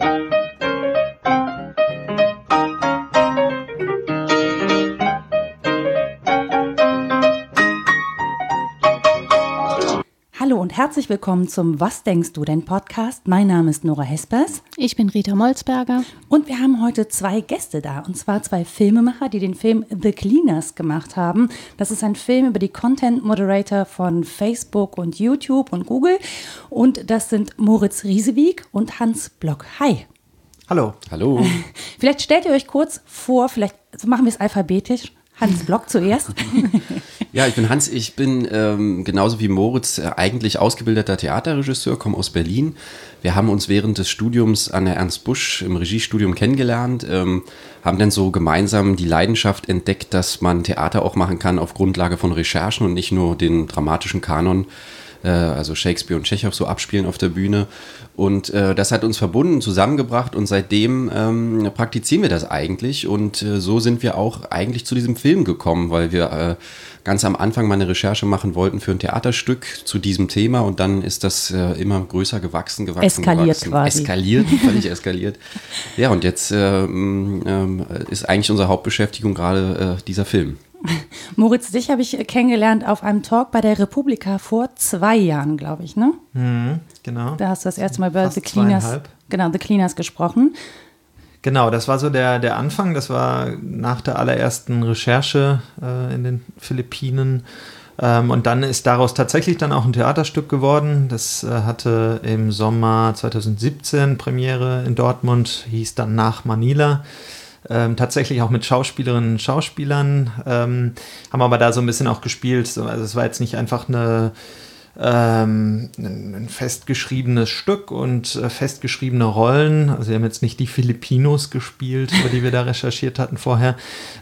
Hallo und herzlich willkommen zum Was denkst du denn Podcast. Mein Name ist Nora Hespers. Ich bin Rita Molzberger. Und wir haben heute zwei Gäste da. Und zwar zwei Filmemacher, die den Film The Cleaners gemacht haben. Das ist ein Film über die Content Moderator von Facebook und YouTube und Google. Und das sind Moritz Riesewig und Hans Block. Hi. Hallo. Hallo. Vielleicht stellt ihr euch kurz vor, vielleicht machen wir es alphabetisch. Hans Block zuerst. Ja, ich bin Hans. Ich bin ähm, genauso wie Moritz äh, eigentlich ausgebildeter Theaterregisseur, komme aus Berlin. Wir haben uns während des Studiums an der Ernst Busch im Regiestudium kennengelernt, ähm, haben dann so gemeinsam die Leidenschaft entdeckt, dass man Theater auch machen kann auf Grundlage von Recherchen und nicht nur den dramatischen Kanon äh, also Shakespeare und Tschechow so abspielen auf der Bühne. Und äh, das hat uns verbunden, zusammengebracht und seitdem ähm, praktizieren wir das eigentlich. Und äh, so sind wir auch eigentlich zu diesem Film gekommen, weil wir äh, ganz am Anfang mal eine Recherche machen wollten für ein Theaterstück zu diesem Thema und dann ist das äh, immer größer gewachsen, gewachsen, Eskaliert gewachsen. quasi. Eskaliert, völlig eskaliert. Ja, und jetzt ähm, ähm, ist eigentlich unsere Hauptbeschäftigung gerade äh, dieser Film. Moritz, dich habe ich kennengelernt auf einem Talk bei der Republika vor zwei Jahren, glaube ich, ne? Mhm, genau. Da hast du das erste Mal über Fast The Cleaners, genau, The Cleaners gesprochen. Genau, das war so der, der Anfang. Das war nach der allerersten Recherche äh, in den Philippinen. Ähm, und dann ist daraus tatsächlich dann auch ein Theaterstück geworden. Das äh, hatte im Sommer 2017 Premiere in Dortmund, hieß dann Nach Manila. Ähm, tatsächlich auch mit Schauspielerinnen und Schauspielern, ähm, haben aber da so ein bisschen auch gespielt. So, also es war jetzt nicht einfach eine, ähm, ein, ein festgeschriebenes Stück und äh, festgeschriebene Rollen. Also wir haben jetzt nicht die Filipinos gespielt, über die wir da recherchiert hatten vorher,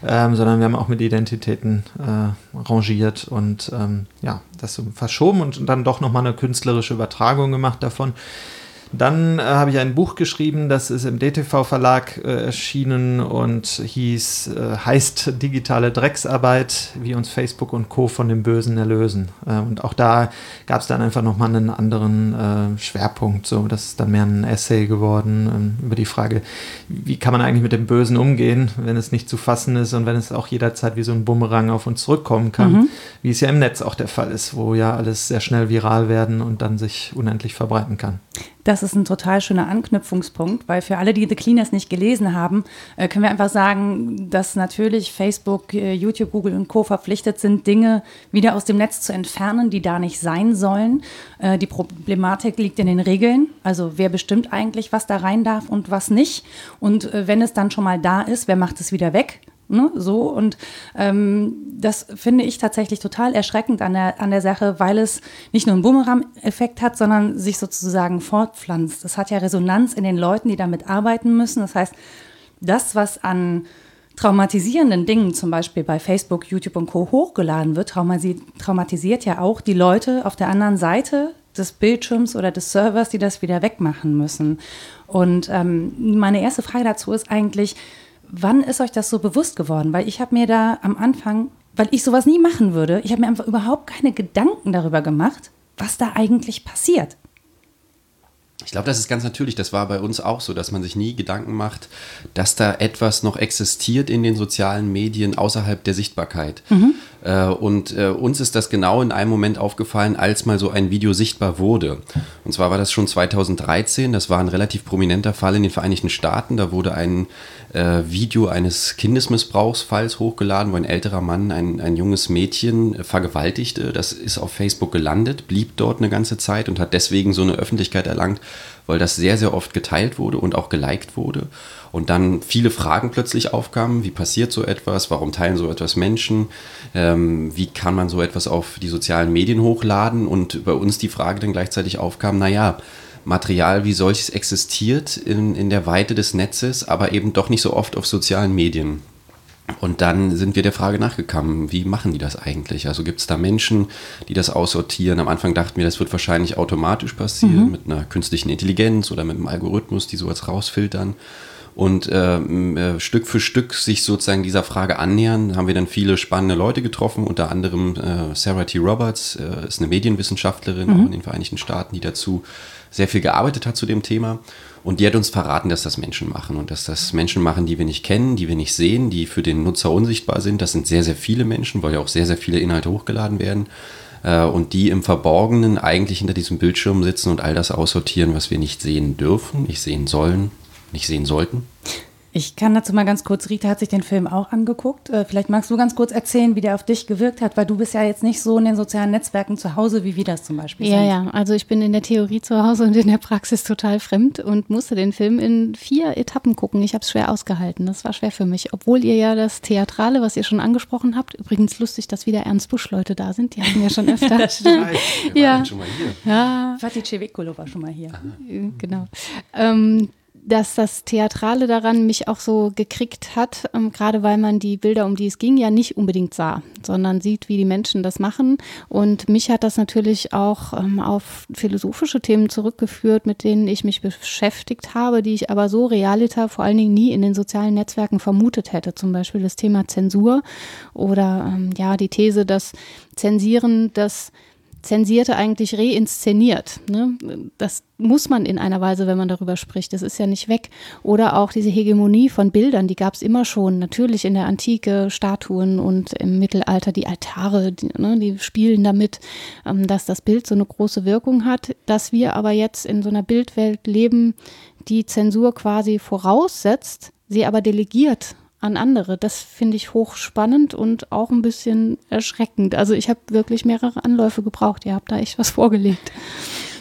ähm, sondern wir haben auch mit Identitäten äh, rangiert und ähm, ja, das so verschoben und dann doch nochmal eine künstlerische Übertragung gemacht davon. Dann äh, habe ich ein Buch geschrieben, das ist im DTV-Verlag äh, erschienen und hieß, äh, heißt Digitale Drecksarbeit, wie uns Facebook und Co. von dem Bösen erlösen. Äh, und auch da gab es dann einfach nochmal einen anderen äh, Schwerpunkt. So, das ist dann mehr ein Essay geworden ähm, über die Frage, wie kann man eigentlich mit dem Bösen umgehen, wenn es nicht zu fassen ist und wenn es auch jederzeit wie so ein Bumerang auf uns zurückkommen kann, wie es ja im Netz auch der Fall ist, wo ja alles sehr schnell viral werden und dann sich unendlich verbreiten kann. Das ist ein total schöner Anknüpfungspunkt, weil für alle, die The Cleaners nicht gelesen haben, äh, können wir einfach sagen, dass natürlich Facebook, äh, YouTube, Google und Co. verpflichtet sind, Dinge wieder aus dem Netz zu entfernen, die da nicht sein sollen. Äh, die Problematik liegt in den Regeln. Also wer bestimmt eigentlich, was da rein darf und was nicht. Und wenn es dann schon mal da ist, wer macht es wieder weg? Ne, so und ähm, das finde ich tatsächlich total erschreckend an der, an der Sache, weil es nicht nur einen Bumerang-Effekt hat, sondern sich sozusagen fortpflanzt. Das hat ja Resonanz in den Leuten, die damit arbeiten müssen. Das heißt, das, was an traumatisierenden Dingen zum Beispiel bei Facebook, YouTube und Co. hochgeladen wird, traumatisiert ja auch die Leute auf der anderen Seite des Bildschirms oder des Servers, die das wieder wegmachen müssen. Und ähm, meine erste Frage dazu ist eigentlich, wann ist euch das so bewusst geworden? Weil ich habe mir da am Anfang, weil ich sowas nie machen würde, ich habe mir einfach überhaupt keine Gedanken darüber gemacht, was da eigentlich passiert. Ich glaube, das ist ganz natürlich. Das war bei uns auch so, dass man sich nie Gedanken macht, dass da etwas noch existiert in den sozialen Medien außerhalb der Sichtbarkeit. Äh, und äh, uns ist das genau in einem Moment aufgefallen, als mal so ein Video sichtbar wurde. Und zwar war das schon 2013. Das war ein relativ prominenter Fall in den Vereinigten Staaten. Da wurde ein äh, Video eines Kindesmissbrauchsfalls hochgeladen, wo ein älterer Mann ein, ein junges Mädchen äh, vergewaltigte. Das ist auf Facebook gelandet, blieb dort eine ganze Zeit und hat deswegen so eine Öffentlichkeit erlangt, weil das sehr, sehr oft geteilt wurde und auch geliked wurde. Und dann viele Fragen plötzlich aufkamen, wie passiert so etwas, warum teilen so etwas Menschen, ähm, wie kann man so etwas auf die sozialen Medien hochladen und bei uns die Frage dann gleichzeitig aufkam, naja, Material wie solches existiert in, in der Weite des Netzes, aber eben doch nicht so oft auf sozialen Medien. Und dann sind wir der Frage nachgekommen, wie machen die das eigentlich? Also gibt es da Menschen, die das aussortieren? Am Anfang dachten wir, das wird wahrscheinlich automatisch passieren mit einer künstlichen Intelligenz oder mit einem Algorithmus, die sowas rausfiltern. Und ähm, äh, Stück für Stück sich sozusagen dieser Frage annähern, haben wir dann viele spannende Leute getroffen, unter anderem äh, Sarah T. Roberts, äh, ist eine Medienwissenschaftlerin auch in den Vereinigten Staaten, die dazu sehr viel gearbeitet hat zu dem Thema. Und die hat uns verraten, dass das Menschen machen und dass das Menschen machen, die wir nicht kennen, die wir nicht sehen, die für den Nutzer unsichtbar sind. Das sind sehr, sehr viele Menschen, weil ja auch sehr, sehr viele Inhalte hochgeladen werden. Äh, und die im Verborgenen eigentlich hinter diesem Bildschirm sitzen und all das aussortieren, was wir nicht sehen dürfen, nicht sehen sollen, nicht sehen sollten. Ich kann dazu mal ganz kurz, Rita hat sich den Film auch angeguckt. Äh, vielleicht magst du ganz kurz erzählen, wie der auf dich gewirkt hat, weil du bist ja jetzt nicht so in den sozialen Netzwerken zu Hause, wie wir das zum Beispiel ja, sind. Ja, ja, also ich bin in der Theorie zu Hause und in der Praxis total fremd und musste den Film in vier Etappen gucken. Ich habe es schwer ausgehalten, das war schwer für mich. Obwohl ihr ja das Theatrale, was ihr schon angesprochen habt, übrigens lustig, dass wieder Ernst Busch Leute da sind, die hatten ja schon öfter. das stimmt. ja. schon mal hier. Ja. Fatih Cevicolo war schon mal hier. Genau. Ähm, dass das Theatrale daran mich auch so gekriegt hat, ähm, gerade weil man die Bilder, um die es ging, ja nicht unbedingt sah, sondern sieht, wie die Menschen das machen. Und mich hat das natürlich auch ähm, auf philosophische Themen zurückgeführt, mit denen ich mich beschäftigt habe, die ich aber so realiter vor allen Dingen nie in den sozialen Netzwerken vermutet hätte. Zum Beispiel das Thema Zensur oder ähm, ja die These, dass Zensieren das Zensierte eigentlich reinszeniert. Ne? Das muss man in einer Weise, wenn man darüber spricht. Das ist ja nicht weg. Oder auch diese Hegemonie von Bildern, die gab es immer schon. Natürlich in der Antike Statuen und im Mittelalter die Altare, die, ne, die spielen damit, ähm, dass das Bild so eine große Wirkung hat. Dass wir aber jetzt in so einer Bildwelt leben, die Zensur quasi voraussetzt, sie aber delegiert an andere. Das finde ich hochspannend und auch ein bisschen erschreckend. Also ich habe wirklich mehrere Anläufe gebraucht. Ihr habt da echt was vorgelegt.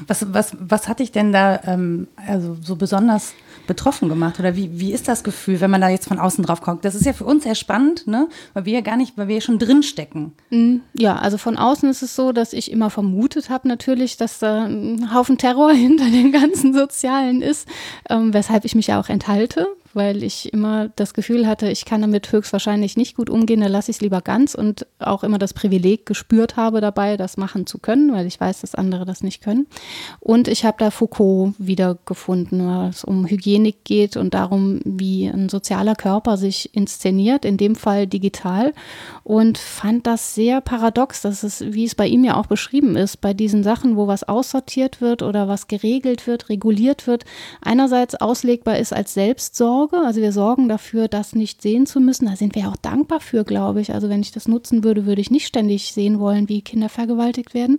Was, was, was hat dich denn da ähm, also so besonders betroffen gemacht? Oder wie, wie ist das Gefühl, wenn man da jetzt von außen drauf kommt? Das ist ja für uns sehr spannend, ne? weil wir ja gar nicht, weil wir ja schon drinstecken. Mhm. Ja, also von außen ist es so, dass ich immer vermutet habe natürlich, dass da ein Haufen Terror hinter den ganzen Sozialen ist, ähm, weshalb ich mich ja auch enthalte, weil ich immer das Gefühl hatte, ich kann damit höchstwahrscheinlich nicht gut umgehen, dann lasse ich es lieber ganz und auch immer das Privileg gespürt habe dabei, das machen zu können, weil ich weiß, dass andere das nicht können. Und ich habe da Foucault wiedergefunden, weil es um Hygienik geht und darum, wie ein sozialer Körper sich inszeniert, in dem Fall digital. Und fand das sehr paradox, dass es, wie es bei ihm ja auch beschrieben ist, bei diesen Sachen, wo was aussortiert wird oder was geregelt wird, reguliert wird, einerseits auslegbar ist als Selbstsorge. Also wir sorgen dafür, das nicht sehen zu müssen. Da sind wir ja auch dankbar für, glaube ich. Also wenn ich das nutzen würde, würde ich nicht ständig sehen wollen, wie Kinder vergewaltigt werden.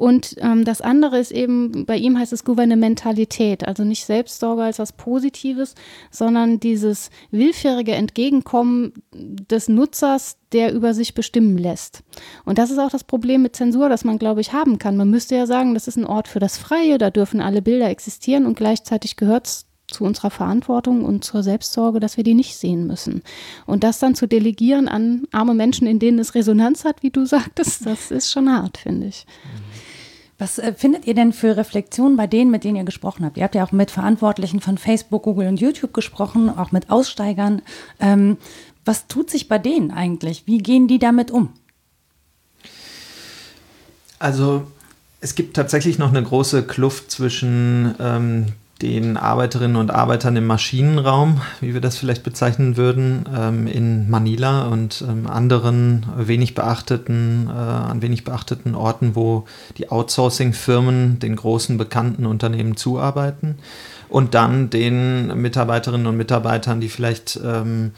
Und ähm, das andere ist eben, bei ihm heißt es Gouvernementalität, also nicht Selbstsorge als was Positives, sondern dieses willfährige Entgegenkommen des Nutzers, der über sich bestimmen lässt. Und das ist auch das Problem mit Zensur, das man, glaube ich, haben kann. Man müsste ja sagen, das ist ein Ort für das Freie, da dürfen alle Bilder existieren und gleichzeitig gehört es zu unserer Verantwortung und zur Selbstsorge, dass wir die nicht sehen müssen. Und das dann zu delegieren an arme Menschen, in denen es Resonanz hat, wie du sagtest, das ist schon hart, finde ich. Was äh, findet ihr denn für Reflexionen bei denen, mit denen ihr gesprochen habt? Ihr habt ja auch mit Verantwortlichen von Facebook, Google und YouTube gesprochen, auch mit Aussteigern. Ähm, was tut sich bei denen eigentlich? Wie gehen die damit um? Also es gibt tatsächlich noch eine große Kluft zwischen ähm, den Arbeiterinnen und Arbeitern im Maschinenraum, wie wir das vielleicht bezeichnen würden, ähm, in Manila und ähm, anderen wenig beachteten, äh, an wenig beachteten Orten, wo die Outsourcing-Firmen den großen bekannten Unternehmen zuarbeiten und dann den Mitarbeiterinnen und Mitarbeitern, die vielleicht ähm,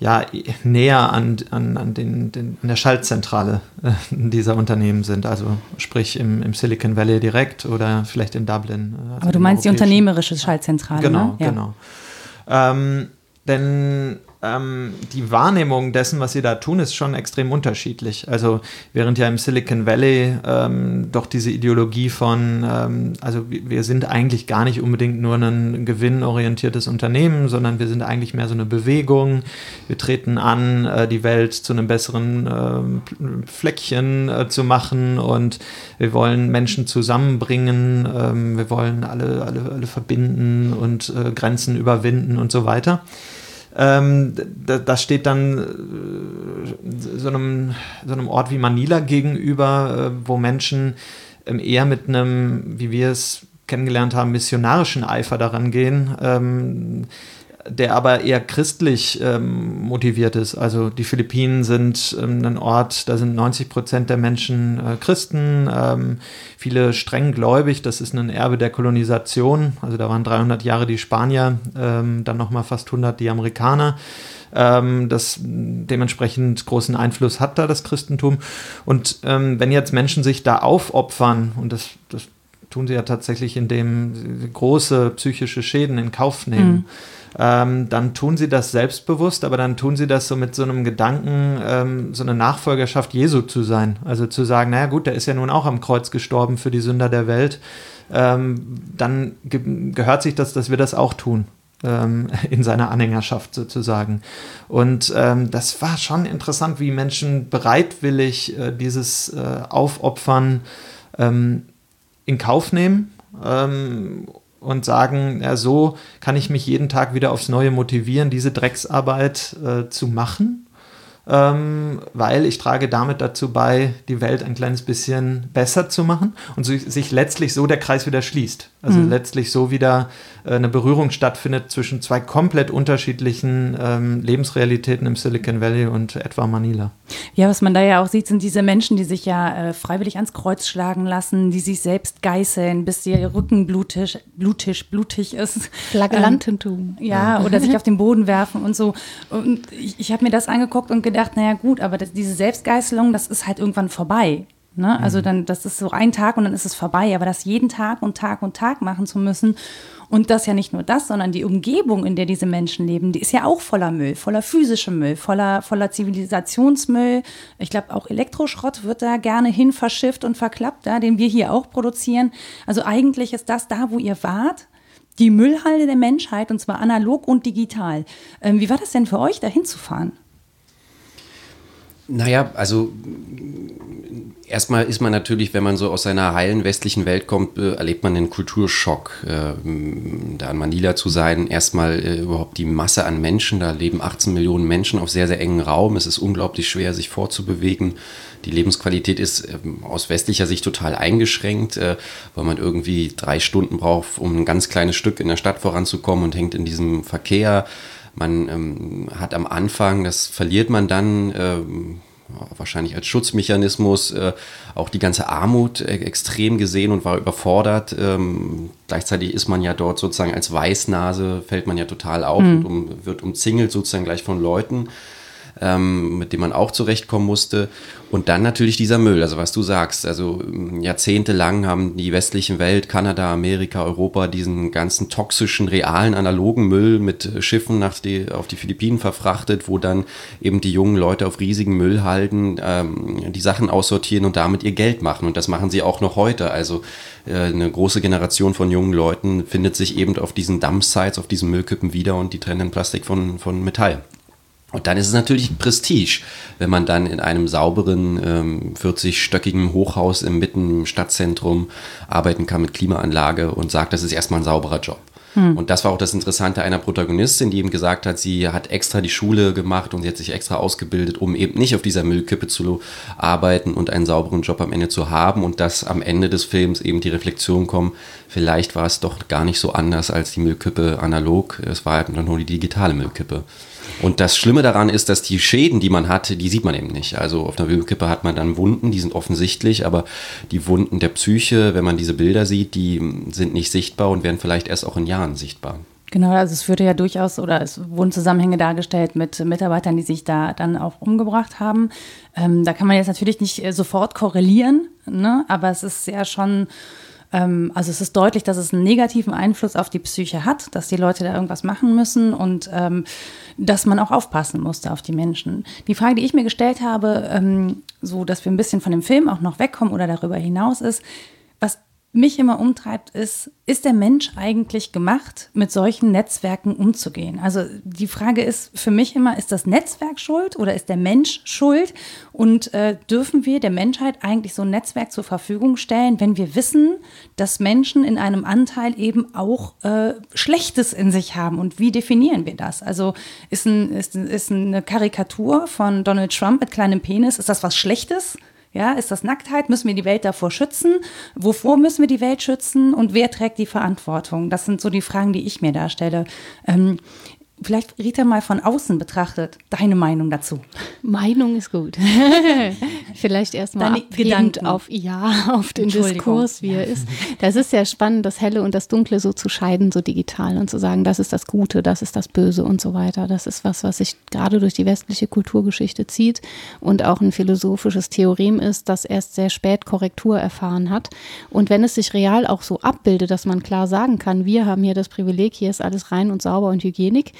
ja, näher an, an, an, den, den, an der Schaltzentrale äh, dieser Unternehmen sind. Also sprich im, im, Silicon Valley direkt oder vielleicht in Dublin. Also Aber du meinst die unternehmerische Schaltzentrale, Genau, ne? ja. genau. Ähm, denn ähm, die Wahrnehmung dessen, was sie da tun, ist schon extrem unterschiedlich. Also während ja im Silicon Valley ähm, doch diese Ideologie von, ähm, also wir sind eigentlich gar nicht unbedingt nur ein gewinnorientiertes Unternehmen, sondern wir sind eigentlich mehr so eine Bewegung. Wir treten an, äh, die Welt zu einem besseren äh, Fleckchen äh, zu machen und wir wollen Menschen zusammenbringen, ähm, wir wollen alle, alle, alle verbinden und äh, Grenzen überwinden und so weiter. Ähm, das steht dann äh, so einem, so einem Ort wie Manila gegenüber, äh, wo Menschen ähm, eher mit einem, wie wir es kennengelernt haben, missionarischen Eifer daran gehen. Ähm, der aber eher christlich ähm, motiviert ist. Also die Philippinen sind ähm, ein Ort, da sind 90 Prozent der Menschen äh, Christen, ähm, viele streng gläubig, das ist ein Erbe der Kolonisation. Also da waren 300 Jahre die Spanier, ähm, dann nochmal fast 100 die Amerikaner. Ähm, das dementsprechend großen Einfluss hat da das Christentum. Und ähm, wenn jetzt Menschen sich da aufopfern, und das, das tun sie ja tatsächlich, indem sie große psychische Schäden in Kauf nehmen. Mhm. Ähm, dann tun sie das selbstbewusst, aber dann tun sie das so mit so einem Gedanken, ähm, so eine Nachfolgerschaft Jesu zu sein. Also zu sagen, naja gut, der ist ja nun auch am Kreuz gestorben für die Sünder der Welt. Ähm, dann ge gehört sich das, dass wir das auch tun ähm, in seiner Anhängerschaft sozusagen. Und ähm, das war schon interessant, wie Menschen bereitwillig äh, dieses äh, Aufopfern ähm, in Kauf nehmen ähm, und sagen, ja, so kann ich mich jeden Tag wieder aufs Neue motivieren, diese Drecksarbeit äh, zu machen, ähm, weil ich trage damit dazu bei, die Welt ein kleines bisschen besser zu machen und so, sich letztlich so der Kreis wieder schließt. Also mhm. letztlich so wieder eine Berührung stattfindet zwischen zwei komplett unterschiedlichen ähm, Lebensrealitäten im Silicon Valley und etwa Manila. Ja, was man da ja auch sieht, sind diese Menschen, die sich ja äh, freiwillig ans Kreuz schlagen lassen, die sich selbst geißeln, bis ihr Rücken blutig, blutig, blutig ist. Flagellantentum. Ähm, ja, oder sich auf den Boden werfen und so. Und ich, ich habe mir das angeguckt und gedacht, naja gut, aber das, diese Selbstgeißelung, das ist halt irgendwann vorbei. Ne? Also mhm. dann, das ist so ein Tag und dann ist es vorbei. Aber das jeden Tag und Tag und Tag machen zu müssen und das ja nicht nur das, sondern die Umgebung, in der diese Menschen leben, die ist ja auch voller Müll, voller physischer Müll, voller, voller Zivilisationsmüll. Ich glaube, auch Elektroschrott wird da gerne hin verschifft und verklappt, ja, den wir hier auch produzieren. Also eigentlich ist das da, wo ihr wart, die Müllhalde der Menschheit und zwar analog und digital. Ähm, wie war das denn für euch, da hinzufahren? Naja, also erstmal ist man natürlich, wenn man so aus seiner heilen westlichen Welt kommt, äh, erlebt man einen Kulturschock. Äh, da in Manila zu sein, erstmal äh, überhaupt die Masse an Menschen, da leben 18 Millionen Menschen auf sehr, sehr engen Raum. Es ist unglaublich schwer, sich vorzubewegen. Die Lebensqualität ist ähm, aus westlicher Sicht total eingeschränkt, äh, weil man irgendwie drei Stunden braucht, um ein ganz kleines Stück in der Stadt voranzukommen und hängt in diesem Verkehr man ähm, hat am Anfang, das verliert man dann, ähm, wahrscheinlich als Schutzmechanismus, äh, auch die ganze Armut äh, extrem gesehen und war überfordert. Ähm, gleichzeitig ist man ja dort sozusagen als Weißnase, fällt man ja total auf mhm. und um, wird umzingelt sozusagen gleich von Leuten ähm, mit dem man auch zurechtkommen musste. Und dann natürlich dieser Müll, also was du sagst. Also ähm, jahrzehntelang haben die westlichen Welt, Kanada, Amerika, Europa diesen ganzen toxischen, realen, analogen Müll mit Schiffen nach die, auf die Philippinen verfrachtet, wo dann eben die jungen Leute auf riesigen Müllhalden ähm, die Sachen aussortieren und damit ihr Geld machen. Und das machen sie auch noch heute. Also äh, eine große Generation von jungen Leuten findet sich eben auf diesen Dumpsites, auf diesen Müllkippen wieder und die trennen Plastik von, von Metall. Und dann ist es natürlich Prestige, wenn man dann in einem sauberen, ähm, 40-stöckigen Hochhaus im Mitten im Stadtzentrum arbeiten kann mit Klimaanlage und sagt, das ist erstmal ein sauberer Job. Hm. Und das war auch das Interessante einer Protagonistin, die eben gesagt hat, sie hat extra die Schule gemacht und sie hat sich extra ausgebildet, um eben nicht auf dieser Müllkippe zu arbeiten und einen sauberen Job am Ende zu haben und dass am Ende des Films eben die Reflexion kommt, vielleicht war es doch gar nicht so anders als die Müllkippe analog, es war eben nur die digitale Müllkippe. Und das Schlimme daran ist, dass die Schäden, die man hatte, die sieht man eben nicht. Also auf einer Wimmelkippe hat man dann Wunden, die sind offensichtlich, aber die Wunden der Psyche, wenn man diese Bilder sieht, die sind nicht sichtbar und werden vielleicht erst auch in Jahren sichtbar. Genau, also es würde ja durchaus oder es wurden Zusammenhänge dargestellt mit Mitarbeitern, die sich da dann auch umgebracht haben. Ähm, da kann man jetzt natürlich nicht äh, sofort korrelieren, ne? aber es ist ja schon also es ist deutlich, dass es einen negativen Einfluss auf die Psyche hat, dass die Leute da irgendwas machen müssen und ähm, dass man auch aufpassen musste auf die Menschen. Die Frage, die ich mir gestellt habe, ähm, so dass wir ein bisschen von dem Film auch noch wegkommen oder darüber hinaus ist, mich immer umtreibt, ist, ist der Mensch eigentlich gemacht, mit solchen Netzwerken umzugehen? Also die Frage ist für mich immer, ist das Netzwerk schuld oder ist der Mensch schuld? Und äh, dürfen wir der Menschheit eigentlich so ein Netzwerk zur Verfügung stellen, wenn wir wissen, dass Menschen in einem Anteil eben auch äh, Schlechtes in sich haben? Und wie definieren wir das? Also ist, ein, ist, ist eine Karikatur von Donald Trump mit kleinem Penis, ist das was Schlechtes? Ja, ist das Nacktheit? Müssen wir die Welt davor schützen? Wovor müssen wir die Welt schützen? Und wer trägt die Verantwortung? Das sind so die Fragen, die ich mir da stelle. Ähm, Vielleicht Rita mal von außen betrachtet, deine Meinung dazu. Meinung ist gut. Vielleicht erstmal Gedanken auf ja, auf den Diskurs, wie er ist. Das ist sehr spannend, das Helle und das Dunkle so zu scheiden, so digital und zu sagen, das ist das Gute, das ist das Böse und so weiter. Das ist was, was sich gerade durch die westliche Kulturgeschichte zieht und auch ein philosophisches Theorem ist, das erst sehr spät Korrektur erfahren hat. Und wenn es sich real auch so abbildet, dass man klar sagen kann, wir haben hier das Privileg, hier ist alles rein und sauber und Hygienik,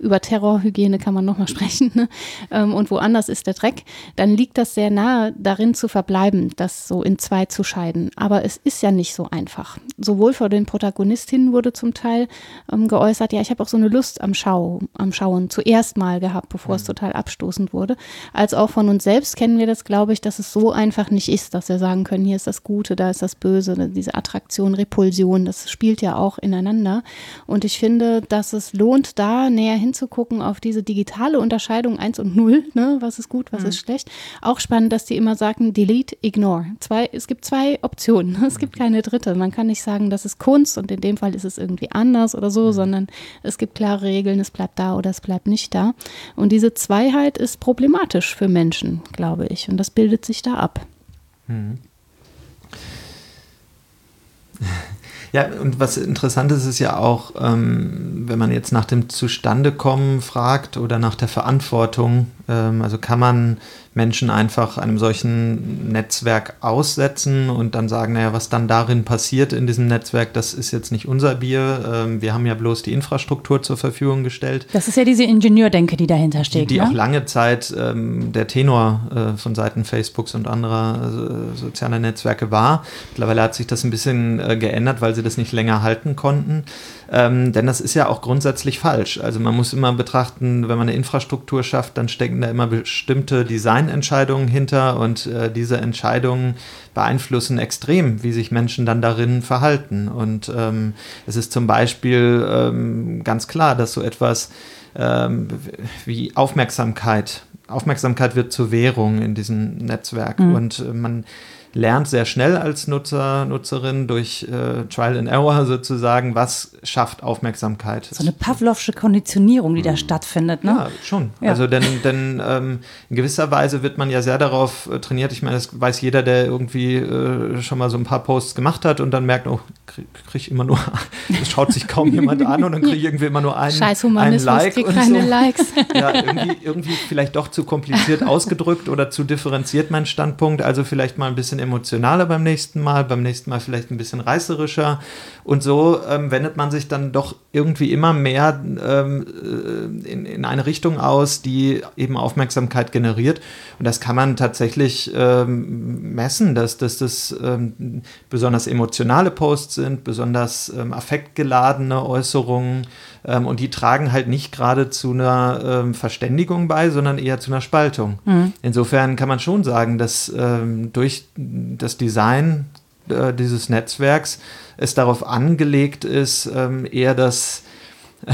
über Terrorhygiene kann man nochmal sprechen, ne? Ähm, und woanders ist der Dreck, dann liegt das sehr nahe, darin zu verbleiben, das so in zwei zu scheiden. Aber es ist ja nicht so einfach. Sowohl vor den Protagonistinnen wurde zum Teil ähm, geäußert, ja, ich habe auch so eine Lust am, Schau, am Schauen zuerst mal gehabt, bevor mhm. es total abstoßend wurde, als auch von uns selbst kennen wir das, glaube ich, dass es so einfach nicht ist, dass wir sagen können, hier ist das Gute, da ist das Böse, ne? diese Attraktion, Repulsion, das spielt ja auch ineinander. Und ich finde, dass es lohnt, da näher hin hinzugucken auf diese digitale Unterscheidung 1 und 0, ne? was ist gut, was mhm. ist schlecht. Auch spannend, dass die immer sagen, delete, ignore. Zwei, es gibt zwei Optionen, es gibt keine dritte. Man kann nicht sagen, das ist Kunst und in dem Fall ist es irgendwie anders oder so, mhm. sondern es gibt klare Regeln, es bleibt da oder es bleibt nicht da. Und diese Zweiheit ist problematisch für Menschen, glaube ich. Und das bildet sich da ab. Mhm. Ja, und was interessant ist, ist ja auch, ähm, wenn man jetzt nach dem Zustandekommen fragt oder nach der Verantwortung, ähm, also kann man Menschen einfach einem solchen Netzwerk aussetzen und dann sagen, naja, was dann darin passiert in diesem Netzwerk, das ist jetzt nicht unser Bier. Ähm, wir haben ja bloß die Infrastruktur zur Verfügung gestellt. Das ist ja diese Ingenieurdenke, die dahinter steht. Die, die ne? auch lange Zeit ähm, der Tenor äh, von Seiten Facebooks und anderer äh, sozialer Netzwerke war. Mittlerweile hat sich das ein bisschen äh, geändert, weil sie das nicht länger halten konnten. Ähm, denn das ist ja auch grundsätzlich falsch. Also man muss immer betrachten, wenn man eine Infrastruktur schafft, dann stecken da immer bestimmte Designentscheidungen hinter und äh, diese Entscheidungen beeinflussen extrem, wie sich Menschen dann darin verhalten. Und ähm, es ist zum Beispiel ähm, ganz klar, dass so etwas ähm, wie Aufmerksamkeit, Aufmerksamkeit wird zur Währung in diesem Netzwerk mhm. und äh, man lernt sehr schnell als Nutzer, Nutzerin durch äh, Trial and Error sozusagen, was schafft Aufmerksamkeit. So eine Pavlovsche Konditionierung, die da mhm. stattfindet, ne? Ja, schon. Ja. Also denn, denn ähm, in gewisser Weise wird man ja sehr darauf äh, trainiert. Ich meine, das weiß jeder, der irgendwie äh, schon mal so ein paar Posts gemacht hat und dann merkt, oh, krieg, krieg immer nur, es schaut sich kaum jemand an und dann kriege ich irgendwie immer nur einen, Scheiß einen Like und keine so. Likes. Ja, irgendwie, irgendwie vielleicht doch zu kompliziert ausgedrückt oder zu differenziert mein Standpunkt. Also vielleicht mal ein bisschen emotionaler beim nächsten Mal, beim nächsten Mal vielleicht ein bisschen reißerischer. Und so ähm, wendet man sich dann doch irgendwie immer mehr ähm, äh, in, in eine Richtung aus, die eben Aufmerksamkeit generiert. Und das kann man tatsächlich ähm, messen, dass, dass das ähm, besonders emotionale Posts sind, besonders ähm, affektgeladene Äußerungen. Ähm, und die tragen halt nicht gerade zu einer ähm, Verständigung bei, sondern eher zu einer Spaltung. Mhm. Insofern kann man schon sagen, dass ähm, durch das Design äh, dieses Netzwerks es darauf angelegt ist, ähm, eher das äh,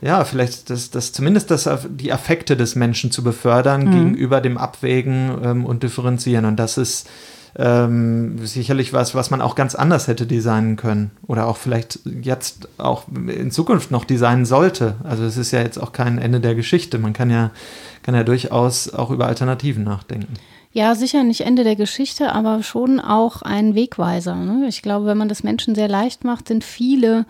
ja, vielleicht das, das zumindest das, die Affekte des Menschen zu befördern mhm. gegenüber dem Abwägen ähm, und Differenzieren. Und das ist ähm, sicherlich was, was man auch ganz anders hätte designen können oder auch vielleicht jetzt auch in Zukunft noch designen sollte. Also es ist ja jetzt auch kein Ende der Geschichte. Man kann ja, kann ja durchaus auch über Alternativen nachdenken. Ja, sicher nicht Ende der Geschichte, aber schon auch ein Wegweiser. Ne? Ich glaube, wenn man das Menschen sehr leicht macht, sind viele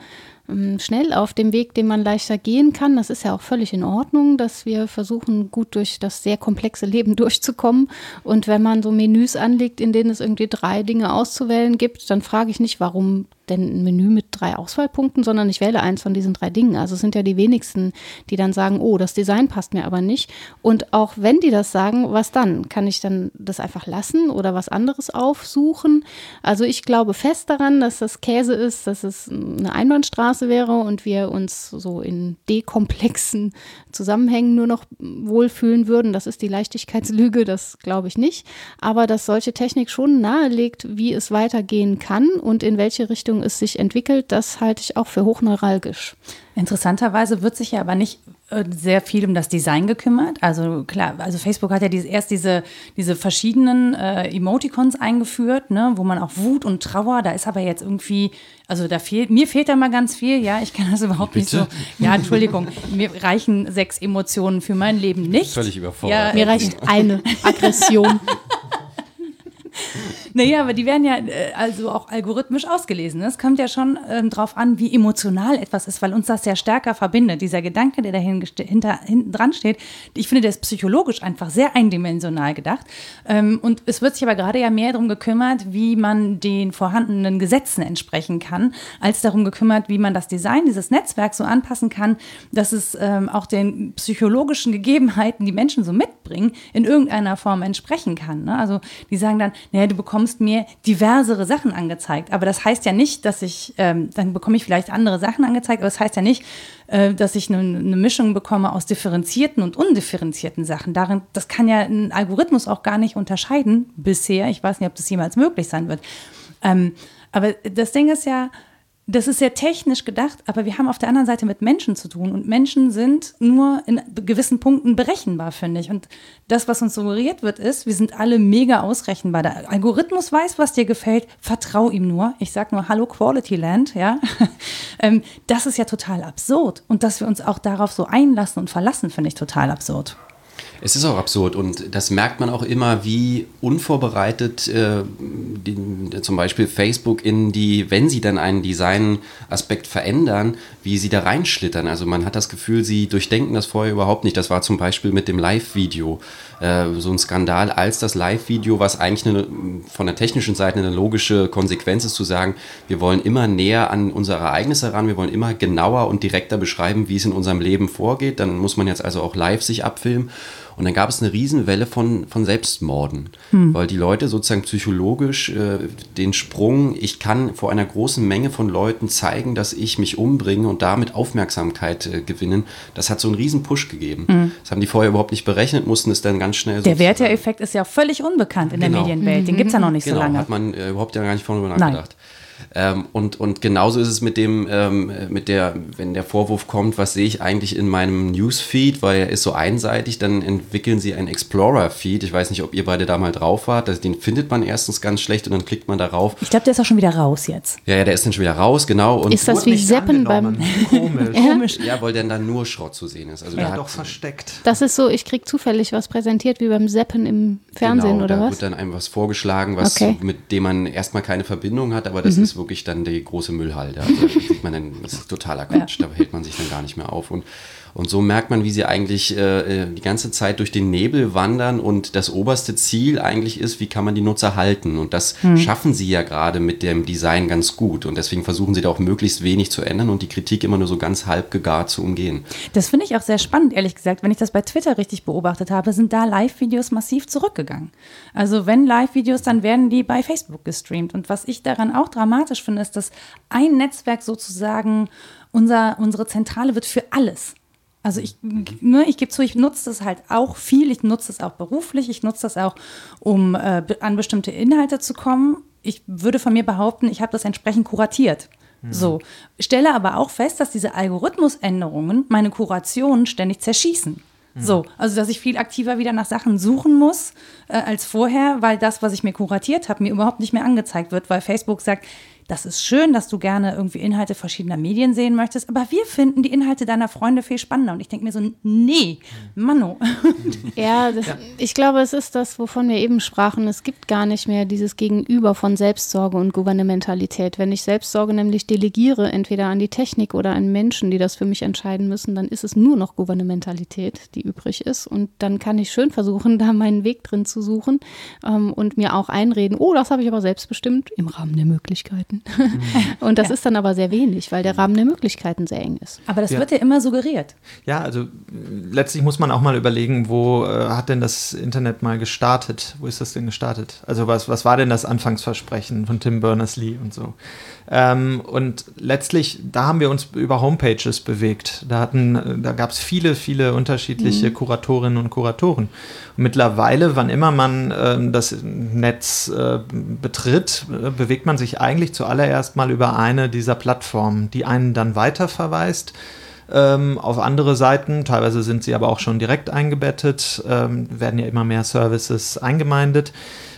schnell auf dem Weg, den man leichter gehen kann. Das ist ja auch völlig in Ordnung, dass wir versuchen, gut durch das sehr komplexe Leben durchzukommen. Und wenn man so Menüs anlegt, in denen es irgendwie drei Dinge auszuwählen gibt, dann frage ich nicht, warum denn ein Menü mit drei Auswahlpunkten, sondern ich wähle eins von diesen drei Dingen. Also es sind ja die wenigsten, die dann sagen, oh, das Design passt mir aber nicht. Und auch wenn die das sagen, was dann? Kann ich dann das einfach lassen oder was anderes aufsuchen? Also ich glaube fest daran, dass das Käse ist, dass es eine Einbahnstraße wäre und wir uns so in dekomplexen Zusammenhängen nur noch wohlfühlen würden. Das ist die Leichtigkeitslüge, das glaube ich nicht. Aber dass solche Technik schon nahelegt, wie es weitergehen kann und in welche Richtung es sich entwickelt, das halte ich auch für hochneuralgisch. Interessanterweise wird sich ja aber nicht äh, sehr viel um das Design gekümmert. Also klar, also Facebook hat ja diese, erst diese, diese verschiedenen äh, Emoticons eingeführt, ne, wo man auch Wut und Trauer, da ist aber jetzt irgendwie, also da fehlt, mir fehlt da mal ganz viel, ja, ich kann das überhaupt Bitte? nicht so. Ja, Entschuldigung, mir reichen sechs Emotionen für mein Leben nicht. Völlig überfordert. Ja, mir reicht eine Aggression. Naja, aber die werden ja äh, also auch algorithmisch ausgelesen. Es kommt ja schon ähm, drauf an, wie emotional etwas ist, weil uns das ja stärker verbindet. Dieser Gedanke, der da hinten dran steht, ich finde, der ist psychologisch einfach sehr eindimensional gedacht. Ähm, und es wird sich aber gerade ja mehr darum gekümmert, wie man den vorhandenen Gesetzen entsprechen kann, als darum gekümmert, wie man das Design dieses Netzwerks so anpassen kann, dass es ähm, auch den psychologischen Gegebenheiten, die Menschen so mitbringen, in irgendeiner Form entsprechen kann. Ne? Also die sagen dann, naja, du bekommst mir diversere Sachen angezeigt. Aber das heißt ja nicht, dass ich, ähm, dann bekomme ich vielleicht andere Sachen angezeigt, aber das heißt ja nicht, äh, dass ich eine, eine Mischung bekomme aus differenzierten und undifferenzierten Sachen. Darin, das kann ja ein Algorithmus auch gar nicht unterscheiden bisher. Ich weiß nicht, ob das jemals möglich sein wird. Ähm, aber das Ding ist ja, das ist sehr technisch gedacht, aber wir haben auf der anderen Seite mit Menschen zu tun und Menschen sind nur in gewissen Punkten berechenbar, finde ich. Und das, was uns suggeriert wird, ist, wir sind alle mega ausrechenbar. Der Algorithmus weiß, was dir gefällt, vertrau ihm nur. Ich sage nur Hallo Quality Land, ja. Ähm, das ist ja total absurd. Und dass wir uns auch darauf so einlassen und verlassen, finde ich total absurd. Es ist auch absurd und das merkt man auch immer, wie unvorbereitet äh, die, zum Beispiel Facebook in die, wenn sie dann einen Design-Aspekt verändern, wie sie da reinschlittern. Also man hat das Gefühl, sie durchdenken das vorher überhaupt nicht. Das war zum Beispiel mit dem Live-Video äh, so ein Skandal, als das Live-Video, was eigentlich eine, von der technischen Seite eine logische Konsequenz ist, zu sagen, wir wollen immer näher an unsere Ereignisse ran, wir wollen immer genauer und direkter beschreiben, wie es in unserem Leben vorgeht. Dann muss man jetzt also auch live sich abfilmen. Und dann gab es eine Riesenwelle von, von Selbstmorden, hm. weil die Leute sozusagen psychologisch äh, den Sprung, ich kann vor einer großen Menge von Leuten zeigen, dass ich mich umbringe und damit Aufmerksamkeit äh, gewinnen, das hat so einen riesen Push gegeben. Hm. Das haben die vorher überhaupt nicht berechnet, mussten es dann ganz schnell Der Werteeffekt ist ja völlig unbekannt in genau. der Medienwelt, den gibt es ja noch nicht genau, so lange. hat man äh, überhaupt ja gar nicht vorher nachgedacht. Nein. Ähm, und, und genauso ist es mit dem, ähm, mit der, wenn der Vorwurf kommt, was sehe ich eigentlich in meinem Newsfeed, weil er ist so einseitig, dann entwickeln sie einen Explorer-Feed. Ich weiß nicht, ob ihr beide da mal drauf wart. Den findet man erstens ganz schlecht und dann klickt man darauf. Ich glaube, der ist auch schon wieder raus jetzt. Ja, ja, der ist dann schon wieder raus, genau. Und ist das wie Seppen beim. Komisch. Komisch. Ja, weil dann da nur Schrott zu sehen ist. Also ja, doch versteckt. Das ist so, ich kriege zufällig was präsentiert wie beim Seppen im Fernsehen genau, oder da was? Da wird dann einem was vorgeschlagen, was okay. mit dem man erstmal keine Verbindung hat, aber das mhm. ist wirklich dann die große Müllhalde. Also da sieht man dann, das ist totaler Quatsch, ja. da hält man sich dann gar nicht mehr auf. Und und so merkt man, wie sie eigentlich äh, die ganze Zeit durch den Nebel wandern und das oberste Ziel eigentlich ist, wie kann man die Nutzer halten. Und das hm. schaffen sie ja gerade mit dem Design ganz gut. Und deswegen versuchen sie da auch möglichst wenig zu ändern und die Kritik immer nur so ganz halb gegart zu umgehen. Das finde ich auch sehr spannend, ehrlich gesagt. Wenn ich das bei Twitter richtig beobachtet habe, sind da Live-Videos massiv zurückgegangen. Also wenn Live-Videos, dann werden die bei Facebook gestreamt. Und was ich daran auch dramatisch finde, ist, dass ein Netzwerk sozusagen unser, unsere Zentrale wird für alles. Also ich, ne, ich gebe zu, ich nutze das halt auch viel. Ich nutze es auch beruflich. Ich nutze das auch, um äh, an bestimmte Inhalte zu kommen. Ich würde von mir behaupten, ich habe das entsprechend kuratiert. Mhm. So, stelle aber auch fest, dass diese Algorithmusänderungen meine Kuration ständig zerschießen. Mhm. So, also dass ich viel aktiver wieder nach Sachen suchen muss äh, als vorher, weil das, was ich mir kuratiert habe, mir überhaupt nicht mehr angezeigt wird, weil Facebook sagt, das ist schön, dass du gerne irgendwie Inhalte verschiedener Medien sehen möchtest, aber wir finden die Inhalte deiner Freunde viel spannender. Und ich denke mir so, nee, Manno. Ja, das, ja, ich glaube, es ist das, wovon wir eben sprachen. Es gibt gar nicht mehr dieses Gegenüber von Selbstsorge und Gouvernementalität. Wenn ich Selbstsorge nämlich delegiere, entweder an die Technik oder an Menschen, die das für mich entscheiden müssen, dann ist es nur noch Gouvernementalität, die übrig ist. Und dann kann ich schön versuchen, da meinen Weg drin zu suchen ähm, und mir auch einreden, oh, das habe ich aber selbstbestimmt im Rahmen der Möglichkeiten. Mhm. Und das ja. ist dann aber sehr wenig, weil der Rahmen der Möglichkeiten sehr eng ist. Aber das ja. wird ja immer suggeriert. Ja, also letztlich muss man auch mal überlegen, wo äh, hat denn das Internet mal gestartet? Wo ist das denn gestartet? Also was, was war denn das Anfangsversprechen von Tim Berners-Lee und so? Ähm, und letztlich, da haben wir uns über Homepages bewegt. Da, da gab es viele, viele unterschiedliche mhm. Kuratorinnen und Kuratoren. Und mittlerweile, wann immer man äh, das Netz äh, betritt, äh, bewegt man sich eigentlich zuallererst mal über eine dieser Plattformen, die einen dann weiterverweist ähm, auf andere Seiten. Teilweise sind sie aber auch schon direkt eingebettet, ähm, werden ja immer mehr Services eingemeindet.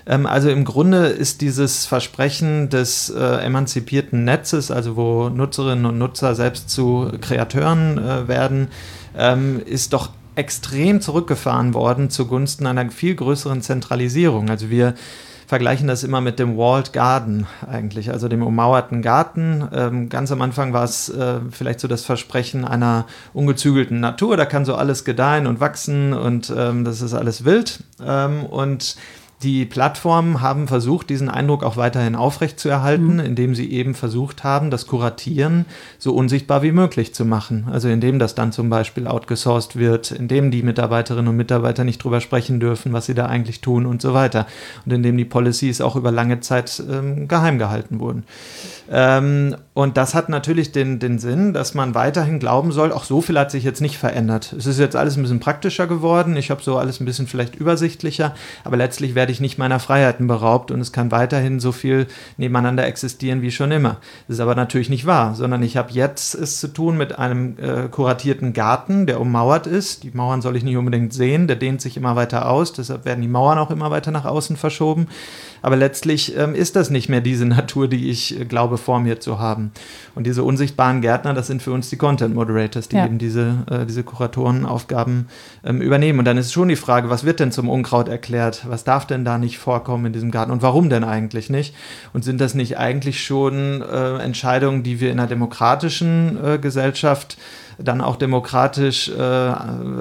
Ähm, also im Grunde ist dieses Versprechen des äh, emanzipierten Netzes, also wo Nutzerinnen und Nutzer selbst zu Kreateuren äh, werden, ähm, ist doch extrem zurückgefahren worden zugunsten einer viel größeren Zentralisierung. Also wir vergleichen das immer mit dem Walled Garden eigentlich, also dem ummauerten Garten. Ähm, ganz am Anfang war es äh, vielleicht so das Versprechen einer ungezügelten Natur, da kann so alles gedeihen und wachsen und ähm, das ist alles wild. Ähm, und die Plattformen haben versucht, diesen Eindruck auch weiterhin aufrechtzuerhalten, mhm. indem sie eben versucht haben, das Kuratieren so unsichtbar wie möglich zu machen. Also indem das dann zum Beispiel outgesourced wird, indem die Mitarbeiterinnen und Mitarbeiter nicht drüber sprechen dürfen, was sie da eigentlich tun und so weiter. Und indem die Policies auch über lange Zeit ähm, geheim gehalten wurden. Ähm, und das hat natürlich den, den Sinn, dass man weiterhin glauben soll, auch so viel hat sich jetzt nicht verändert. Es ist jetzt alles ein bisschen praktischer geworden, ich habe so alles ein bisschen vielleicht übersichtlicher, aber letztlich werde ich nicht meiner Freiheiten beraubt und es kann weiterhin so viel nebeneinander existieren wie schon immer. Das ist aber natürlich nicht wahr, sondern ich habe jetzt es zu tun mit einem äh, kuratierten Garten, der ummauert ist. Die Mauern soll ich nicht unbedingt sehen, der dehnt sich immer weiter aus, deshalb werden die Mauern auch immer weiter nach außen verschoben. Aber letztlich ähm, ist das nicht mehr diese Natur, die ich äh, glaube vor mir zu haben. Und diese unsichtbaren Gärtner, das sind für uns die Content Moderators, die ja. eben diese, äh, diese Kuratorenaufgaben ähm, übernehmen. Und dann ist schon die Frage, was wird denn zum Unkraut erklärt? Was darf denn da nicht vorkommen in diesem Garten? Und warum denn eigentlich nicht? Und sind das nicht eigentlich schon äh, Entscheidungen, die wir in einer demokratischen äh, Gesellschaft dann auch demokratisch äh,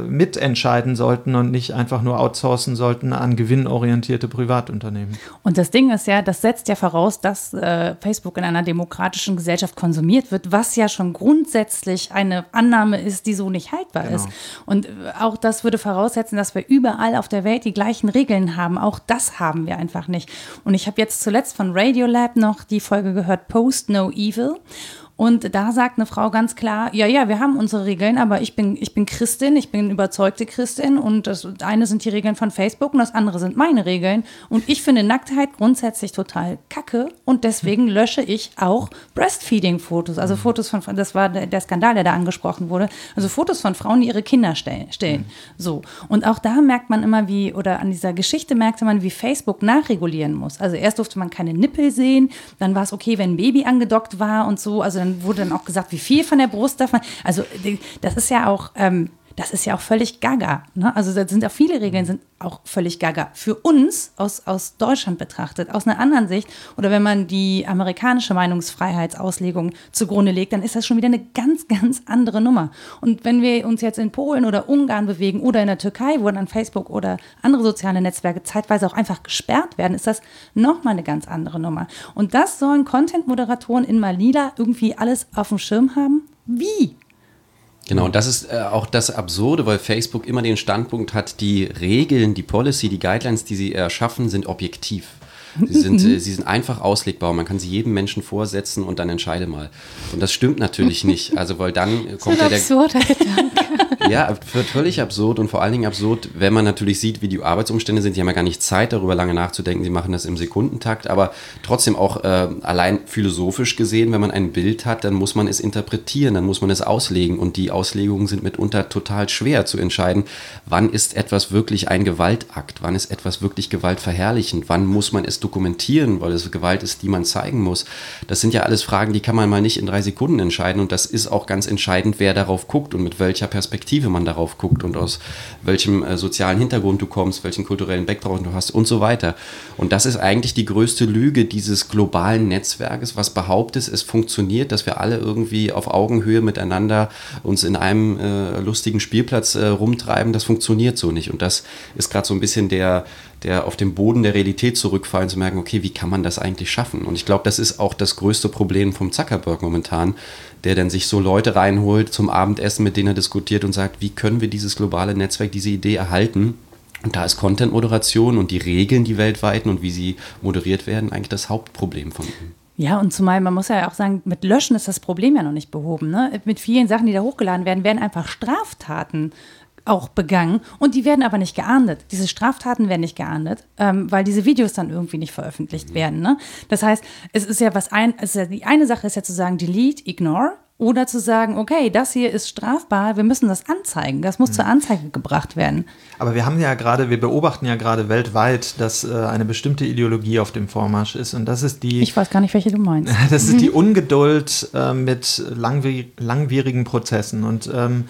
mitentscheiden sollten und nicht einfach nur outsourcen sollten an gewinnorientierte Privatunternehmen. Und das Ding ist ja, das setzt ja voraus, dass äh, Facebook in einer demokratischen Gesellschaft konsumiert wird, was ja schon grundsätzlich eine Annahme ist, die so nicht haltbar genau. ist. Und äh, auch das würde voraussetzen, dass wir überall auf der Welt die gleichen Regeln haben. Auch das haben wir einfach nicht. Und ich habe jetzt zuletzt von Radiolab noch die Folge gehört, Post No Evil. Und da sagt eine Frau ganz klar, ja, ja, wir haben unsere Regeln, aber ich bin, ich bin Christin, ich bin überzeugte Christin und das eine sind die Regeln von Facebook und das andere sind meine Regeln. Und ich finde Nacktheit grundsätzlich total kacke und deswegen hm. lösche ich auch Breastfeeding-Fotos, also hm. Fotos von, das war der, Skandal, der da angesprochen wurde, also Fotos von Frauen, die ihre Kinder stellen. stellen. Hm. So. Und auch da merkt man immer, wie, oder an dieser Geschichte merkte man, wie Facebook nachregulieren muss. Also erst durfte man keine Nippel sehen, dann war es okay, wenn ein Baby angedockt war und so, also dann dann wurde dann auch gesagt, wie viel von der Brust darf man. Also das ist ja auch, ähm, das ist ja auch völlig gaga. Ne? Also da sind auch viele Regeln sind auch völlig gaga. Für uns aus, aus Deutschland betrachtet, aus einer anderen Sicht, oder wenn man die amerikanische Meinungsfreiheitsauslegung zugrunde legt, dann ist das schon wieder eine ganz, ganz andere Nummer. Und wenn wir uns jetzt in Polen oder Ungarn bewegen oder in der Türkei, wo dann Facebook oder andere soziale Netzwerke zeitweise auch einfach gesperrt werden, ist das nochmal eine ganz andere Nummer. Und das sollen Content-Moderatoren in Malila irgendwie alles auf dem Schirm haben? Wie? Genau, und das ist äh, auch das Absurde, weil Facebook immer den Standpunkt hat, die Regeln, die Policy, die Guidelines, die sie erschaffen, sind objektiv. Sie sind, äh, sie sind einfach auslegbar. Man kann sie jedem Menschen vorsetzen und dann entscheide mal. Und das stimmt natürlich nicht. Also, weil dann kommt ja der. Absurder Gedanke. ja, wird völlig absurd und vor allen Dingen absurd, wenn man natürlich sieht, wie die Arbeitsumstände sind. Sie haben ja gar nicht Zeit, darüber lange nachzudenken. Sie machen das im Sekundentakt, aber trotzdem auch äh, allein philosophisch gesehen, wenn man ein Bild hat, dann muss man es interpretieren, dann muss man es auslegen und die Auslegungen sind mitunter total schwer zu entscheiden. Wann ist etwas wirklich ein Gewaltakt? Wann ist etwas wirklich gewaltverherrlichend? Wann muss man es dokumentieren, weil es Gewalt ist, die man zeigen muss? Das sind ja alles Fragen, die kann man mal nicht in drei Sekunden entscheiden und das ist auch ganz entscheidend, wer darauf guckt und mit welcher Perspektive Perspektive man darauf guckt und aus welchem äh, sozialen Hintergrund du kommst, welchen kulturellen Background du hast und so weiter. Und das ist eigentlich die größte Lüge dieses globalen Netzwerkes, was behauptet, es funktioniert, dass wir alle irgendwie auf Augenhöhe miteinander uns in einem äh, lustigen Spielplatz äh, rumtreiben. Das funktioniert so nicht. Und das ist gerade so ein bisschen der, der auf den Boden der Realität zurückfallen, zu merken, okay, wie kann man das eigentlich schaffen? Und ich glaube, das ist auch das größte Problem vom Zuckerberg momentan, der dann sich so Leute reinholt zum Abendessen, mit denen er diskutiert und sagt, wie können wir dieses globale Netzwerk, diese Idee erhalten? Und da ist Content-Moderation und die Regeln, die weltweiten und wie sie moderiert werden, eigentlich das Hauptproblem von ihm. Ja, und zumal man muss ja auch sagen, mit Löschen ist das Problem ja noch nicht behoben. Ne? Mit vielen Sachen, die da hochgeladen werden, werden einfach Straftaten auch begangen und die werden aber nicht geahndet. Diese Straftaten werden nicht geahndet, ähm, weil diese Videos dann irgendwie nicht veröffentlicht werden. Ne? Das heißt, es ist ja was ein, also die eine Sache ist ja zu sagen, delete, ignore oder zu sagen, okay, das hier ist strafbar, wir müssen das anzeigen, das muss mhm. zur Anzeige gebracht werden. Aber wir haben ja gerade, wir beobachten ja gerade weltweit, dass äh, eine bestimmte Ideologie auf dem Vormarsch ist und das ist die. Ich weiß gar nicht, welche du meinst. Das ist die Ungeduld äh, mit langwierigen Prozessen und ähm,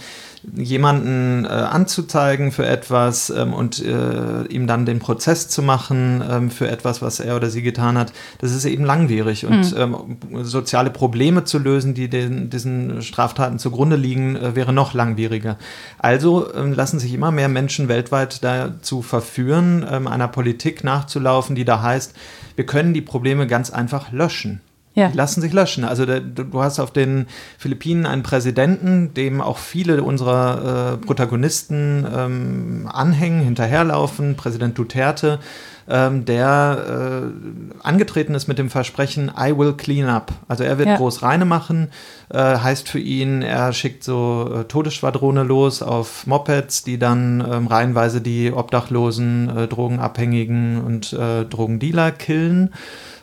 jemanden äh, anzuzeigen für etwas ähm, und äh, ihm dann den Prozess zu machen ähm, für etwas, was er oder sie getan hat, das ist eben langwierig. Und mhm. ähm, soziale Probleme zu lösen, die den, diesen Straftaten zugrunde liegen, äh, wäre noch langwieriger. Also ähm, lassen sich immer mehr Menschen weltweit dazu verführen, ähm, einer Politik nachzulaufen, die da heißt, wir können die Probleme ganz einfach löschen. Ja. Die lassen sich löschen. Also der, du hast auf den Philippinen einen Präsidenten, dem auch viele unserer äh, Protagonisten ähm, anhängen, hinterherlaufen, Präsident Duterte, ähm, der äh, angetreten ist mit dem Versprechen, I will clean up. Also er wird ja. groß reine machen, äh, heißt für ihn, er schickt so äh, Todesschwadrone los auf Mopeds, die dann ähm, reihenweise die Obdachlosen, äh, Drogenabhängigen und äh, Drogendealer killen.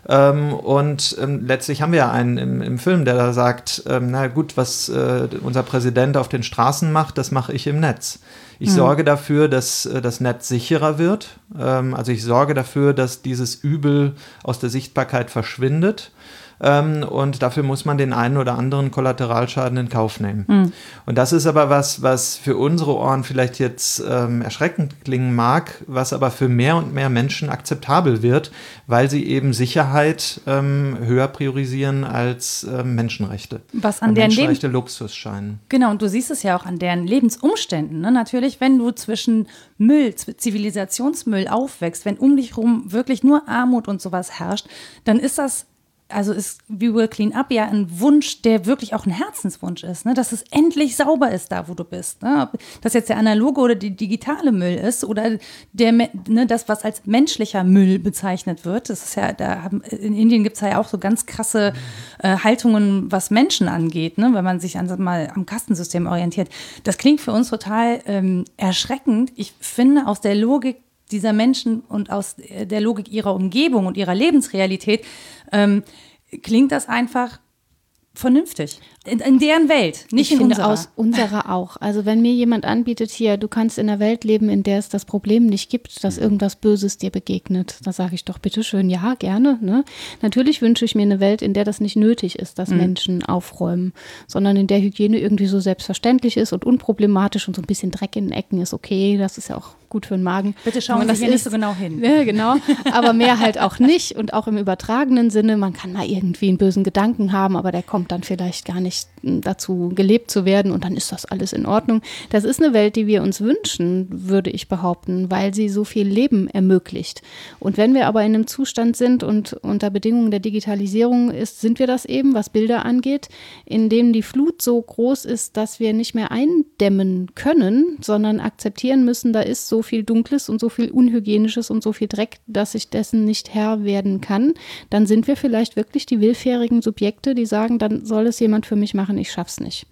Ähm, und ähm, letztlich haben wir ja einen im, im Film, der da sagt, ähm, na gut, was äh, unser Präsident auf den Straßen macht, das mache ich im Netz. Ich mhm. sorge dafür, dass äh, das Netz sicherer wird. Ähm, also ich sorge dafür, dass dieses Übel aus der Sichtbarkeit verschwindet. Ähm, und dafür muss man den einen oder anderen Kollateralschaden in Kauf nehmen. Mhm. Und das ist aber was, was für unsere Ohren vielleicht jetzt ähm, erschreckend klingen mag, was aber für mehr und mehr Menschen akzeptabel wird, weil sie eben Sicherheit ähm, höher priorisieren als ähm, Menschenrechte. Was an deren Menschenrechte Luxus scheinen. Genau, und du siehst es ja auch an deren Lebensumständen. Ne? Natürlich, wenn du zwischen Müll, Zivilisationsmüll aufwächst, wenn um dich herum wirklich nur Armut und sowas herrscht, dann ist das also ist We Will Clean Up ja ein Wunsch, der wirklich auch ein Herzenswunsch ist, ne? dass es endlich sauber ist da, wo du bist. Ne? Ob das jetzt der analoge oder die digitale Müll ist oder der, ne, das, was als menschlicher Müll bezeichnet wird. Das ist ja, da haben, in Indien gibt es ja auch so ganz krasse äh, Haltungen, was Menschen angeht, ne? wenn man sich an, mal am Kastensystem orientiert. Das klingt für uns total ähm, erschreckend. Ich finde aus der Logik dieser Menschen und aus der Logik ihrer Umgebung und ihrer Lebensrealität ähm, klingt das einfach vernünftig. In, in, deren Welt, nicht ich in finde unserer. aus unserer auch. Also wenn mir jemand anbietet, hier, du kannst in einer Welt leben, in der es das Problem nicht gibt, dass irgendwas Böses dir begegnet, da sage ich doch bitteschön, ja, gerne. Ne? Natürlich wünsche ich mir eine Welt, in der das nicht nötig ist, dass mhm. Menschen aufräumen, sondern in der Hygiene irgendwie so selbstverständlich ist und unproblematisch und so ein bisschen Dreck in den Ecken ist okay. Das ist ja auch gut für den Magen. Bitte schauen Sie hier nicht so genau hin. Ja, genau. Aber mehr halt auch nicht und auch im übertragenen Sinne. Man kann mal irgendwie einen bösen Gedanken haben, aber der kommt dann vielleicht gar nicht hm, dazu gelebt zu werden und dann ist das alles in Ordnung. Das ist eine Welt, die wir uns wünschen, würde ich behaupten, weil sie so viel Leben ermöglicht. Und wenn wir aber in einem Zustand sind und unter Bedingungen der Digitalisierung ist, sind wir das eben, was Bilder angeht, in dem die Flut so groß ist, dass wir nicht mehr eindämmen können, sondern akzeptieren müssen, da ist so viel Dunkles und so viel Unhygienisches und so viel Dreck, dass ich dessen nicht Herr werden kann, dann sind wir vielleicht wirklich die willfährigen Subjekte, die sagen, dann soll es jemand für mich machen, ich schaff's nicht.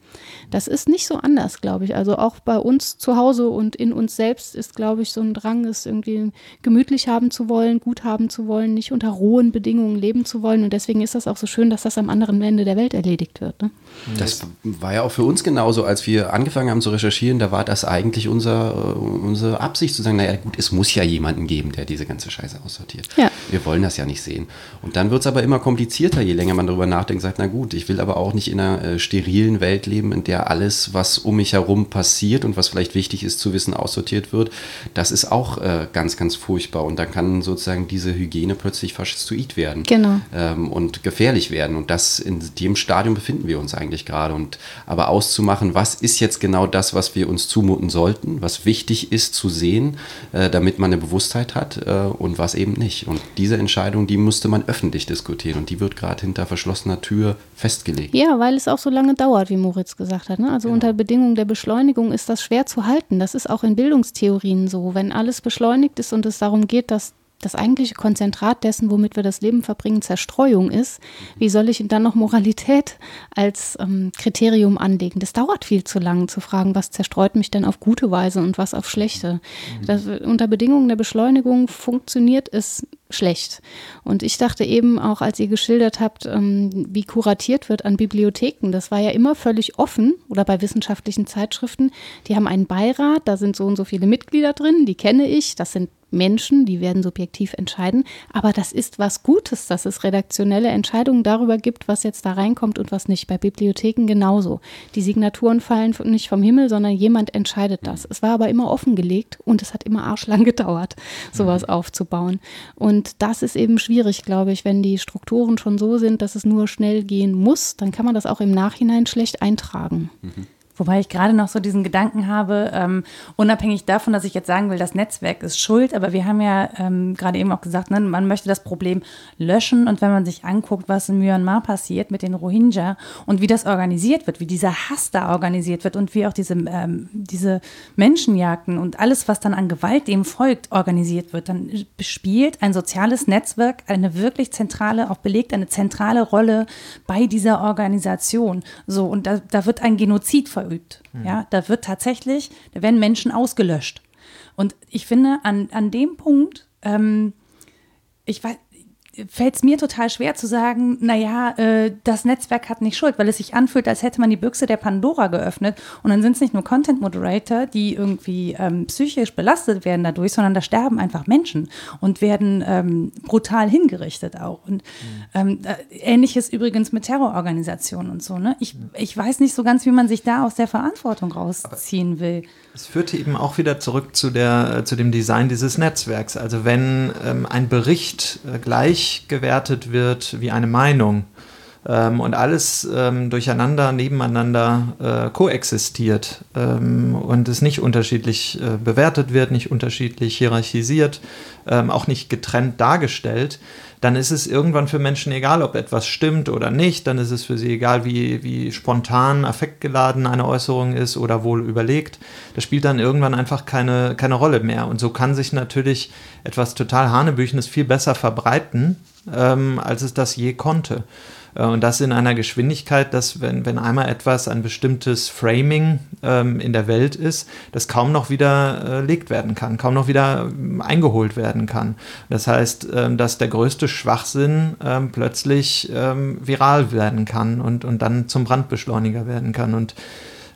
Das ist nicht so anders, glaube ich. Also auch bei uns zu Hause und in uns selbst ist, glaube ich, so ein Drang, es irgendwie gemütlich haben zu wollen, gut haben zu wollen, nicht unter rohen Bedingungen leben zu wollen. Und deswegen ist das auch so schön, dass das am anderen Ende der Welt erledigt wird. Ne? Das war ja auch für uns genauso, als wir angefangen haben zu recherchieren, da war das eigentlich unser, unsere Ab Absicht zu sagen, naja gut, es muss ja jemanden geben, der diese ganze Scheiße aussortiert. Ja. Wir wollen das ja nicht sehen. Und dann wird es aber immer komplizierter, je länger man darüber nachdenkt, sagt, na gut, ich will aber auch nicht in einer äh, sterilen Welt leben, in der alles, was um mich herum passiert und was vielleicht wichtig ist zu wissen, aussortiert wird. Das ist auch äh, ganz, ganz furchtbar. Und dann kann sozusagen diese Hygiene plötzlich faschistoid werden. Genau. Ähm, und gefährlich werden. Und das in dem Stadium befinden wir uns eigentlich gerade. Und aber auszumachen, was ist jetzt genau das, was wir uns zumuten sollten, was wichtig ist zu sehen, äh, damit man eine Bewusstheit hat äh, und was eben nicht. Und diese Entscheidung, die musste man öffentlich diskutieren und die wird gerade hinter verschlossener Tür festgelegt. Ja, weil es auch so lange dauert, wie Moritz gesagt hat. Ne? Also genau. unter Bedingungen der Beschleunigung ist das schwer zu halten. Das ist auch in Bildungstheorien so. Wenn alles beschleunigt ist und es darum geht, dass das eigentliche Konzentrat dessen, womit wir das Leben verbringen, Zerstreuung ist, wie soll ich dann noch Moralität als ähm, Kriterium anlegen? Das dauert viel zu lang zu fragen, was zerstreut mich denn auf gute Weise und was auf schlechte. Das, unter Bedingungen der Beschleunigung funktioniert es schlecht. Und ich dachte eben auch, als ihr geschildert habt, ähm, wie kuratiert wird an Bibliotheken, das war ja immer völlig offen oder bei wissenschaftlichen Zeitschriften. Die haben einen Beirat, da sind so und so viele Mitglieder drin, die kenne ich, das sind Menschen, die werden subjektiv entscheiden. Aber das ist was Gutes, dass es redaktionelle Entscheidungen darüber gibt, was jetzt da reinkommt und was nicht. Bei Bibliotheken genauso. Die Signaturen fallen nicht vom Himmel, sondern jemand entscheidet das. Es war aber immer offengelegt und es hat immer arschlang gedauert, sowas mhm. aufzubauen. Und das ist eben schwierig, glaube ich, wenn die Strukturen schon so sind, dass es nur schnell gehen muss, dann kann man das auch im Nachhinein schlecht eintragen. Mhm. Wobei ich gerade noch so diesen Gedanken habe, ähm, unabhängig davon, dass ich jetzt sagen will, das Netzwerk ist schuld, aber wir haben ja ähm, gerade eben auch gesagt, ne, man möchte das Problem löschen und wenn man sich anguckt, was in Myanmar passiert mit den Rohingya und wie das organisiert wird, wie dieser Hass da organisiert wird und wie auch diese, ähm, diese Menschenjagden und alles, was dann an Gewalt dem folgt, organisiert wird, dann spielt ein soziales Netzwerk eine wirklich zentrale, auch belegt eine zentrale Rolle bei dieser Organisation. So, und da, da wird ein Genozid ver verübt. Mhm. Ja, da wird tatsächlich, da werden Menschen ausgelöscht. Und ich finde, an, an dem Punkt, ähm, ich weiß, fällt es mir total schwer zu sagen, naja, äh, das Netzwerk hat nicht Schuld, weil es sich anfühlt, als hätte man die Büchse der Pandora geöffnet und dann sind es nicht nur Content Moderator, die irgendwie ähm, psychisch belastet werden dadurch, sondern da sterben einfach Menschen und werden ähm, brutal hingerichtet auch. Und mhm. ähm, ähnliches übrigens mit Terrororganisationen und so. Ne? Ich, ich weiß nicht so ganz, wie man sich da aus der Verantwortung rausziehen will. Es führte eben auch wieder zurück zu, der, zu dem Design dieses Netzwerks. Also wenn ähm, ein Bericht äh, gleich gewertet wird wie eine Meinung ähm, und alles ähm, durcheinander, nebeneinander äh, koexistiert ähm, und es nicht unterschiedlich äh, bewertet wird, nicht unterschiedlich hierarchisiert, ähm, auch nicht getrennt dargestellt, dann ist es irgendwann für Menschen egal, ob etwas stimmt oder nicht. Dann ist es für sie egal, wie, wie spontan, affektgeladen eine Äußerung ist oder wohl überlegt. Das spielt dann irgendwann einfach keine, keine Rolle mehr. Und so kann sich natürlich etwas total Hanebüchenes viel besser verbreiten, ähm, als es das je konnte. Äh, und das in einer Geschwindigkeit, dass wenn, wenn einmal etwas, ein bestimmtes Framing ähm, in der Welt ist, das kaum noch widerlegt äh, werden kann, kaum noch wieder ähm, eingeholt werden kann. Das heißt, ähm, dass der größte Schwachsinn ähm, plötzlich ähm, viral werden kann und, und dann zum Brandbeschleuniger werden kann. Und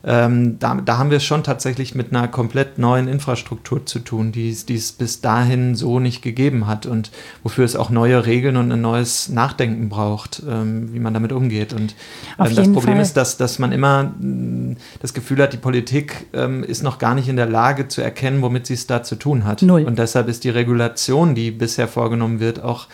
ähm, da, da, haben wir es schon tatsächlich mit einer komplett neuen Infrastruktur zu tun, die es bis dahin so nicht gegeben hat und wofür es auch neue Regeln und ein neues Nachdenken braucht, ähm, wie man damit umgeht. Und ähm, das Problem Fall. ist, dass, dass man immer mh, mm, das Gefühl hat, die Politik ähm, ist noch gar nicht in der Lage zu erkennen, womit sie es da zu tun hat. Null. Und deshalb ist die Regulation, die bisher vorgenommen wird, auch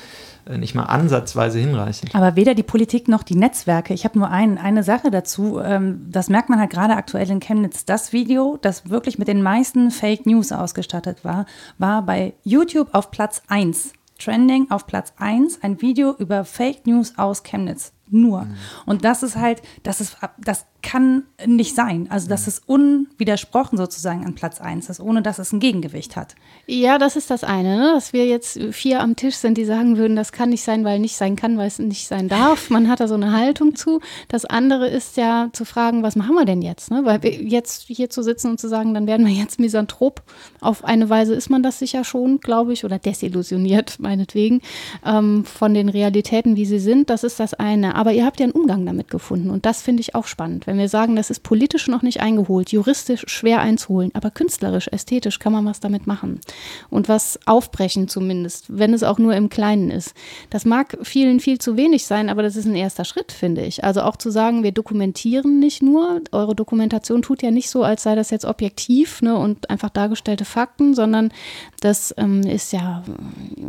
nicht mal ansatzweise hinreichend. Aber weder die Politik noch die Netzwerke. Ich habe nur ein, eine Sache dazu. Ähm, das merkt man halt gerade aktuell in Chemnitz. Das Video, das wirklich mit den meisten Fake News ausgestattet war, war bei YouTube auf Platz 1. Trending auf Platz 1, ein Video über Fake News aus Chemnitz. Nur. Mhm. Und das ist halt, das ist, das kann nicht sein. Also das ist unwidersprochen sozusagen an Platz 1 ist, ohne dass es ein Gegengewicht hat. Ja, das ist das eine, ne? dass wir jetzt vier am Tisch sind, die sagen würden, das kann nicht sein, weil nicht sein kann, weil es nicht sein darf. Man hat da so eine Haltung zu. Das andere ist ja zu fragen, was machen wir denn jetzt? Ne? Weil jetzt hier zu sitzen und zu sagen, dann werden wir jetzt Misanthrop. Auf eine Weise ist man das sicher schon, glaube ich, oder desillusioniert meinetwegen ähm, von den Realitäten, wie sie sind. Das ist das eine. Aber ihr habt ja einen Umgang damit gefunden und das finde ich auch spannend. Wenn wenn wir sagen, das ist politisch noch nicht eingeholt, juristisch schwer einzuholen, aber künstlerisch, ästhetisch kann man was damit machen und was aufbrechen zumindest, wenn es auch nur im Kleinen ist. Das mag vielen viel zu wenig sein, aber das ist ein erster Schritt, finde ich. Also auch zu sagen, wir dokumentieren nicht nur, eure Dokumentation tut ja nicht so, als sei das jetzt objektiv ne, und einfach dargestellte Fakten, sondern das ähm, ist ja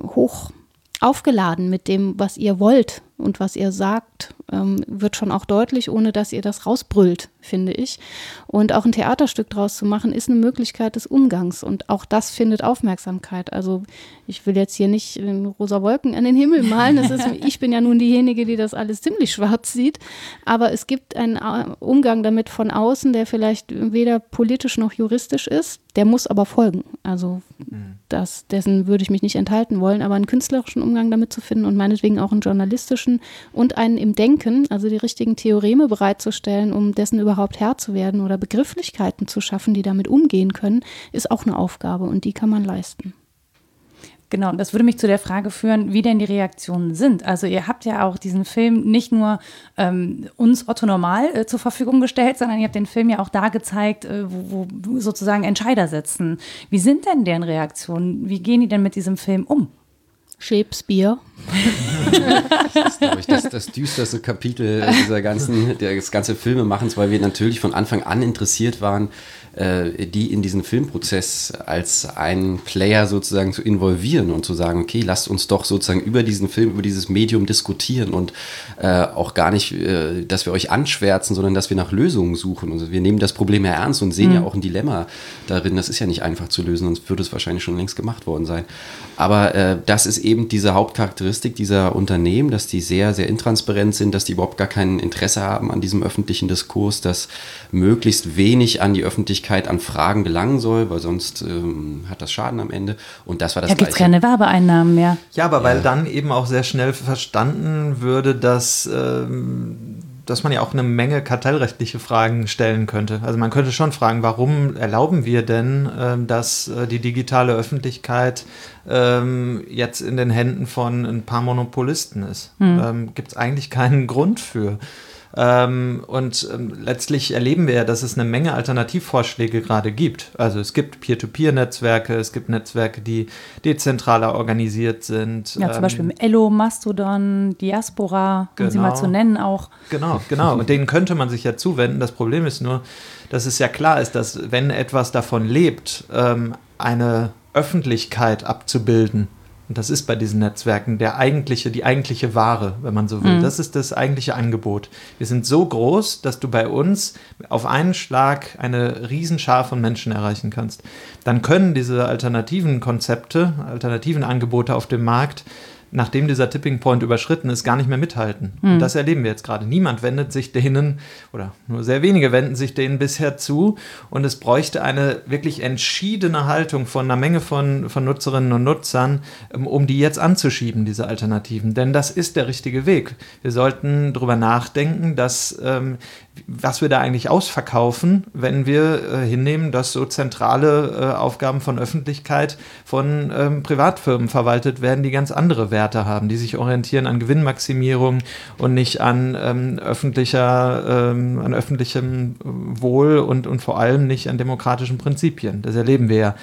hoch aufgeladen mit dem, was ihr wollt und was ihr sagt, ähm, wird schon auch deutlich, ohne dass ihr das rausbrüllt, finde ich. Und auch ein Theaterstück draus zu machen, ist eine Möglichkeit des Umgangs. Und auch das findet Aufmerksamkeit. Also ich will jetzt hier nicht rosa Wolken an den Himmel malen. Ist, ich bin ja nun diejenige, die das alles ziemlich schwarz sieht. Aber es gibt einen äh, Umgang damit von außen, der vielleicht weder politisch noch juristisch ist. Der muss aber folgen. Also mhm. das, dessen würde ich mich nicht enthalten wollen. Aber einen künstlerischen Umgang damit zu finden und meinetwegen auch einen journalistischen Menschen und einen im Denken, also die richtigen Theoreme bereitzustellen, um dessen überhaupt Herr zu werden oder Begrifflichkeiten zu schaffen, die damit umgehen können, ist auch eine Aufgabe und die kann man leisten. Genau, das würde mich zu der Frage führen, wie denn die Reaktionen sind. Also ihr habt ja auch diesen Film nicht nur ähm, uns Otto Normal äh, zur Verfügung gestellt, sondern ihr habt den Film ja auch da gezeigt, äh, wo, wo sozusagen Entscheider sitzen. Wie sind denn deren Reaktionen? Wie gehen die denn mit diesem Film um? Shakespeare. das ist, glaube ich, das, das düsterste Kapitel dieser ganzen, des ganzen Filmemachens, weil wir natürlich von Anfang an interessiert waren, äh, die in diesen Filmprozess als einen Player sozusagen zu involvieren und zu sagen, okay, lasst uns doch sozusagen über diesen Film, über dieses Medium diskutieren und äh, auch gar nicht, äh, dass wir euch anschwärzen, sondern dass wir nach Lösungen suchen. Und wir nehmen das Problem ja ernst und sehen mhm. ja auch ein Dilemma darin. Das ist ja nicht einfach zu lösen, sonst würde es wahrscheinlich schon längst gemacht worden sein. Aber äh, das ist eben diese Hauptcharakteristik dieser Unternehmen, dass die sehr, sehr intransparent sind, dass die überhaupt gar kein Interesse haben an diesem öffentlichen Diskurs, dass möglichst wenig an die Öffentlichkeit Öffentlichkeit an Fragen gelangen soll, weil sonst ähm, hat das Schaden am Ende. Und das war das Da gibt es keine Werbeeinnahmen mehr. Ja, aber weil dann eben auch sehr schnell verstanden würde, dass. Ähm, dass man ja auch eine Menge kartellrechtliche Fragen stellen könnte. Also man könnte schon fragen, warum erlauben wir denn, ähm, dass äh, die digitale Öffentlichkeit ähm, jetzt in den Händen von ein paar Monopolisten ist? Hm. Ähm, Gibt es eigentlich keinen Grund für. Ähm, und ähm, letztlich erleben wir ja, dass es eine Menge Alternativvorschläge gerade gibt. Also es gibt Peer-to-Peer-Netzwerke, es gibt Netzwerke, die dezentraler organisiert sind. Ja, zum ähm, Beispiel Elo, Mastodon, Diaspora, genau, um sie mal genau. zu nennen auch. Genau, genau. Und denen könnte man sich ja zuwenden. Das Problem ist nur, dass es ja klar ist, dass wenn etwas davon lebt, ähm, eine Öffentlichkeit abzubilden, und das ist bei diesen Netzwerken der eigentliche, die eigentliche Ware, wenn man so will. Mhm. Das ist das eigentliche Angebot. Wir sind so groß, dass du bei uns auf einen Schlag eine Riesenschar von Menschen erreichen kannst. Dann können diese alternativen Konzepte, alternativen Angebote auf dem Markt nachdem dieser Tipping Point überschritten ist, gar nicht mehr mithalten. Mhm. Und hm. das erleben wir jetzt gerade. Niemand wendet sich denen, oder nur sehr wenige wenden sich denen bisher zu. Und es bräuchte eine wirklich entschiedene Haltung von einer Menge von, von Nutzerinnen und Nutzern, ähm, um die jetzt anzuschieben, diese Alternativen. Denn das ist der richtige Weg. Wir sollten darüber nachdenken, dass ähm, was wir da eigentlich ausverkaufen, wenn wir äh, hinnehmen, dass so zentrale äh, Aufgaben von Öffentlichkeit von ähm, Privatfirmen verwaltet werden, die ganz andere Werte haben, die sich orientieren an Gewinnmaximierung und nicht an ähm, öffentlicher, ähm, an öffentlichem Wohl und, und vor allem nicht an demokratischen Prinzipien. Das erleben wir ja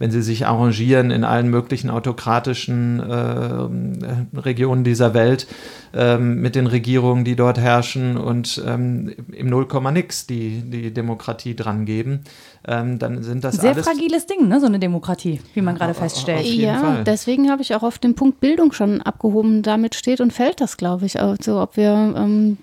wenn sie sich arrangieren in allen möglichen autokratischen äh, Regionen dieser Welt äh, mit den Regierungen, die dort herrschen und ähm, im Nullkomma nix die, die Demokratie dran geben ähm, dann sind das Sehr alles fragiles Ding, ne, so eine Demokratie, wie man gerade feststellt. Ja, Fall. deswegen habe ich auch auf den Punkt Bildung schon abgehoben. Damit steht und fällt das, glaube ich. Also ob wir ähm,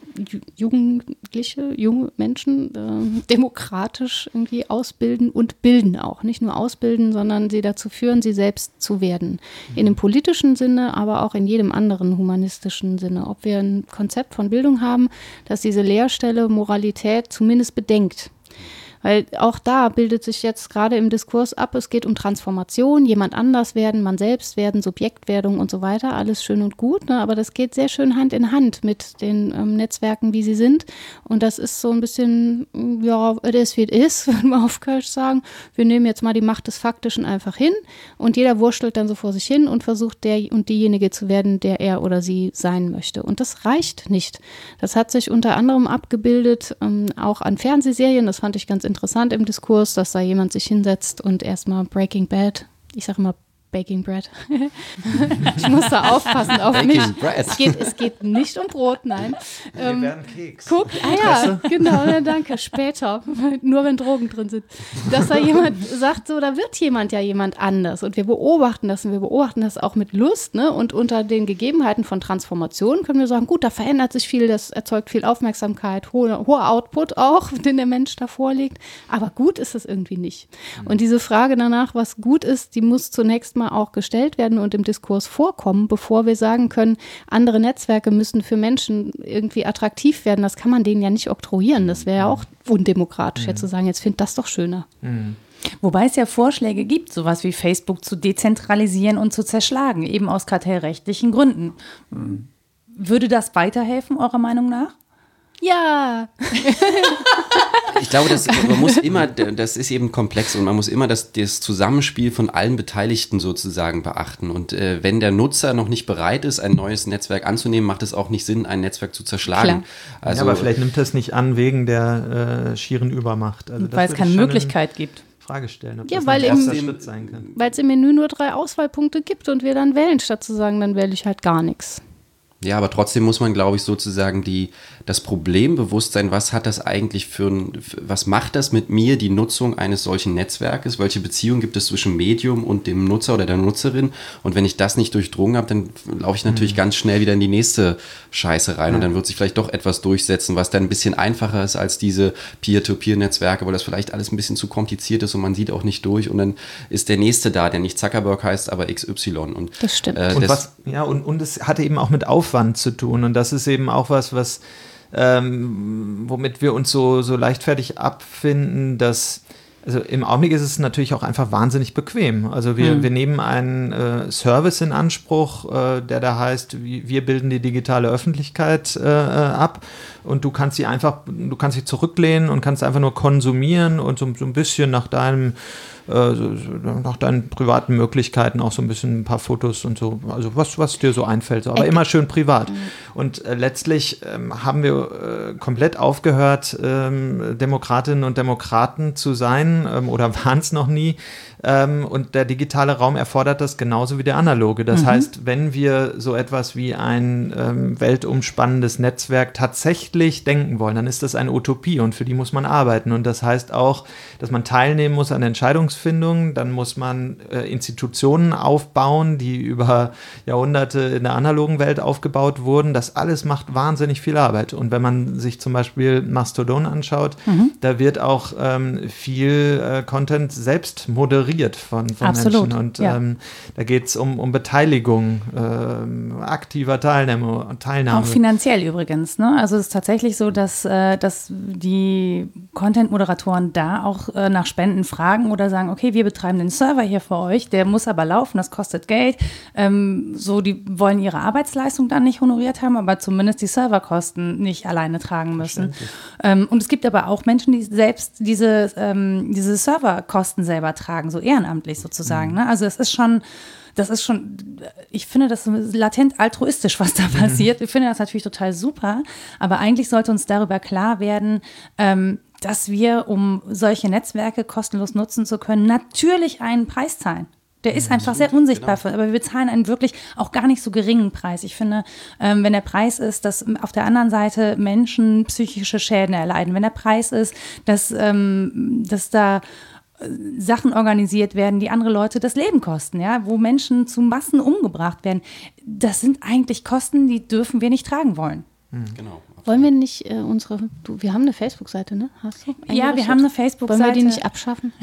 Jugendliche, junge Menschen äh, demokratisch irgendwie ausbilden und bilden auch. Nicht nur ausbilden, sondern sie dazu führen, sie selbst zu werden. In dem politischen Sinne, aber auch in jedem anderen humanistischen Sinne. Ob wir ein Konzept von Bildung haben, das diese Lehrstelle Moralität zumindest bedenkt weil auch da bildet sich jetzt gerade im Diskurs ab, es geht um Transformation, jemand anders werden, man selbst werden, Subjektwerdung und so weiter, alles schön und gut, ne? aber das geht sehr schön Hand in Hand mit den ähm, Netzwerken, wie sie sind. Und das ist so ein bisschen, ja, it is wie it is, wenn wir auf Kölsch sagen. Wir nehmen jetzt mal die Macht des Faktischen einfach hin und jeder wurschtelt dann so vor sich hin und versucht der und diejenige zu werden, der er oder sie sein möchte. Und das reicht nicht. Das hat sich unter anderem abgebildet, ähm, auch an Fernsehserien, das fand ich ganz interessant interessant im Diskurs, dass da jemand sich hinsetzt und erstmal Breaking Bad, ich sage immer Baking Bread. ich muss da aufpassen auf Baking mich. Bread. Es geht, es geht nicht um Brot, nein. Wir ähm, werden Keks. Guck, ah ja, genau, ja, danke. Später, nur wenn Drogen drin sind. Dass da jemand sagt, so, da wird jemand ja jemand anders. Und wir beobachten das und wir beobachten das auch mit Lust. Ne? Und unter den Gegebenheiten von Transformation können wir sagen, gut, da verändert sich viel, das erzeugt viel Aufmerksamkeit, hoher, hoher Output auch, den der Mensch da vorlegt. Aber gut ist es irgendwie nicht. Und diese Frage danach, was gut ist, die muss zunächst mal auch gestellt werden und im Diskurs vorkommen, bevor wir sagen können, andere Netzwerke müssen für Menschen irgendwie attraktiv werden. Das kann man denen ja nicht oktroyieren. Das wäre ja auch undemokratisch, mhm. jetzt zu sagen, jetzt find das doch schöner. Mhm. Wobei es ja Vorschläge gibt, sowas wie Facebook zu dezentralisieren und zu zerschlagen, eben aus kartellrechtlichen Gründen. Mhm. Würde das weiterhelfen, eurer Meinung nach? Ja. ich glaube, das, man muss immer, das ist eben komplex und man muss immer das, das Zusammenspiel von allen Beteiligten sozusagen beachten. Und äh, wenn der Nutzer noch nicht bereit ist, ein neues Netzwerk anzunehmen, macht es auch nicht Sinn, ein Netzwerk zu zerschlagen. Also, ja, aber vielleicht nimmt das nicht an wegen der äh, schieren Übermacht. Also weil es keine Möglichkeit gibt. Frage stellen, ob ja, das weil ein erster Schritt sein kann. Weil es im Menü nur drei Auswahlpunkte gibt und wir dann wählen, statt zu sagen, dann wähle ich halt gar nichts. Ja, aber trotzdem muss man, glaube ich, sozusagen die, das Problembewusstsein, was hat das eigentlich für ein, was macht das mit mir, die Nutzung eines solchen Netzwerkes? Welche Beziehung gibt es zwischen Medium und dem Nutzer oder der Nutzerin? Und wenn ich das nicht durchdrungen habe, dann laufe ich natürlich mhm. ganz schnell wieder in die nächste Scheiße rein. Ja. Und dann wird sich vielleicht doch etwas durchsetzen, was dann ein bisschen einfacher ist als diese Peer-to-Peer-Netzwerke, weil das vielleicht alles ein bisschen zu kompliziert ist und man sieht auch nicht durch. Und dann ist der nächste da, der nicht Zuckerberg heißt, aber XY. Und, das stimmt. Äh, und, das, was, ja, und, und es hatte eben auch mit Auf Aufwand zu tun. Und das ist eben auch was, was ähm, womit wir uns so, so leichtfertig abfinden, dass also im Augenblick ist es natürlich auch einfach wahnsinnig bequem. Also wir, mhm. wir nehmen einen äh, Service in Anspruch, äh, der da heißt, wir bilden die digitale Öffentlichkeit äh, äh, ab und du kannst sie einfach, du kannst sie zurücklehnen und kannst einfach nur konsumieren und so, so ein bisschen nach deinem äh, nach deinen privaten Möglichkeiten auch so ein bisschen ein paar Fotos und so, also was, was dir so einfällt, so, aber immer schön privat. Mhm. Und äh, letztlich ähm, haben wir äh, komplett aufgehört, ähm, Demokratinnen und Demokraten zu sein ähm, oder waren es noch nie. Ähm, und der digitale Raum erfordert das genauso wie der analoge. Das mhm. heißt, wenn wir so etwas wie ein ähm, weltumspannendes Netzwerk tatsächlich denken wollen, dann ist das eine Utopie und für die muss man arbeiten. Und das heißt auch, dass man teilnehmen muss an Entscheidungsfindungen, dann muss man äh, Institutionen aufbauen, die über Jahrhunderte in der analogen Welt aufgebaut wurden. Das alles macht wahnsinnig viel Arbeit. Und wenn man sich zum Beispiel Mastodon anschaut, mhm. da wird auch ähm, viel äh, Content selbst moderiert moderiert von, von Menschen. Und ja. ähm, da geht es um, um Beteiligung, ähm, aktiver Teilnahme, Teilnahme. Auch finanziell übrigens. Ne? Also es ist tatsächlich so, dass, äh, dass die Content-Moderatoren da auch äh, nach Spenden fragen oder sagen, okay, wir betreiben den Server hier für euch, der muss aber laufen, das kostet Geld. Ähm, so, die wollen ihre Arbeitsleistung dann nicht honoriert haben, aber zumindest die Serverkosten nicht alleine tragen müssen. Ähm, und es gibt aber auch Menschen, die selbst diese, ähm, diese Serverkosten selber tragen, so ehrenamtlich sozusagen. Mhm. Ne? Also es ist schon, das ist schon, ich finde das latent altruistisch, was da mhm. passiert. Ich finde das natürlich total super, aber eigentlich sollte uns darüber klar werden, ähm, dass wir, um solche Netzwerke kostenlos nutzen zu können, natürlich einen Preis zahlen. Der ist einfach sehr unsichtbar, genau. aber wir bezahlen einen wirklich auch gar nicht so geringen Preis. Ich finde, ähm, wenn der Preis ist, dass auf der anderen Seite Menschen psychische Schäden erleiden, wenn der Preis ist, dass, ähm, dass da Sachen organisiert werden, die andere Leute das Leben kosten, ja, wo Menschen zu Massen umgebracht werden. Das sind eigentlich Kosten, die dürfen wir nicht tragen wollen. Mhm. Genau. Wollen wir nicht äh, unsere, du, wir haben eine Facebook-Seite, ne? Hast du? Ja, wir haben eine Facebook-Seite. Wollen wir die nicht abschaffen?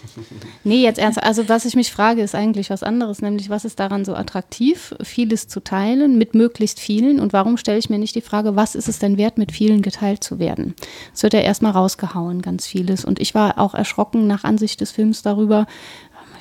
nee, jetzt ernst. Also was ich mich frage, ist eigentlich was anderes, nämlich was ist daran so attraktiv, vieles zu teilen mit möglichst vielen und warum stelle ich mir nicht die Frage, was ist es denn wert, mit vielen geteilt zu werden? Es wird ja erstmal rausgehauen, ganz vieles. Und ich war auch erschrocken nach Ansicht des Films darüber,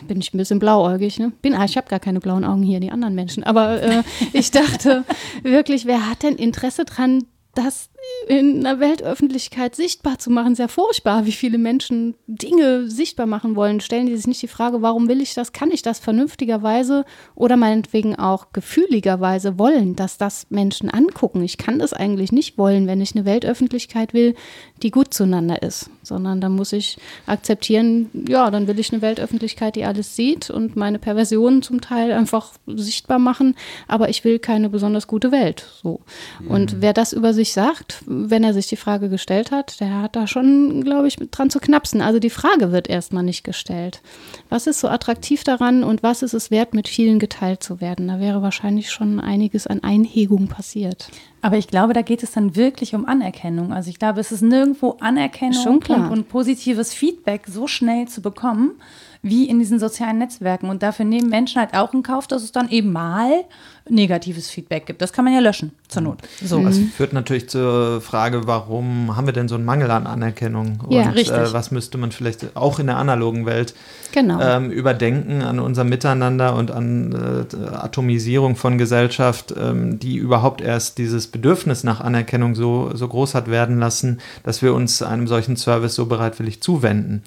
bin ich ein bisschen blauäugig. Ne? Bin, ah, ich habe gar keine blauen Augen hier, die anderen Menschen. Aber äh, ich dachte wirklich, wer hat denn Interesse dran, das in einer Weltöffentlichkeit sichtbar zu machen, sehr furchtbar, wie viele Menschen Dinge sichtbar machen wollen. Stellen die sich nicht die Frage, warum will ich das? Kann ich das vernünftigerweise oder meinetwegen auch gefühligerweise wollen, dass das Menschen angucken? Ich kann das eigentlich nicht wollen, wenn ich eine Weltöffentlichkeit will, die gut zueinander ist, sondern da muss ich akzeptieren, ja, dann will ich eine Weltöffentlichkeit, die alles sieht und meine Perversionen zum Teil einfach sichtbar machen, aber ich will keine besonders gute Welt. So. Und mhm. wer das über sich sagt, wenn er sich die Frage gestellt hat, der hat da schon, glaube ich, dran zu knapsen. Also die Frage wird erstmal nicht gestellt. Was ist so attraktiv daran und was ist es wert, mit vielen geteilt zu werden? Da wäre wahrscheinlich schon einiges an Einhegung passiert. Aber ich glaube, da geht es dann wirklich um Anerkennung. Also ich glaube, es ist nirgendwo Anerkennung und, und positives Feedback so schnell zu bekommen wie in diesen sozialen Netzwerken. Und dafür nehmen Menschen halt auch in Kauf, dass es dann eben mal negatives Feedback gibt. Das kann man ja löschen, zur Not. So. Das mhm. führt natürlich zur Frage, warum haben wir denn so einen Mangel an Anerkennung? Und ja, äh, was müsste man vielleicht auch in der analogen Welt genau. ähm, überdenken, an unser Miteinander und an äh, Atomisierung von Gesellschaft, ähm, die überhaupt erst dieses Bedürfnis nach Anerkennung so, so groß hat werden lassen, dass wir uns einem solchen Service so bereitwillig zuwenden.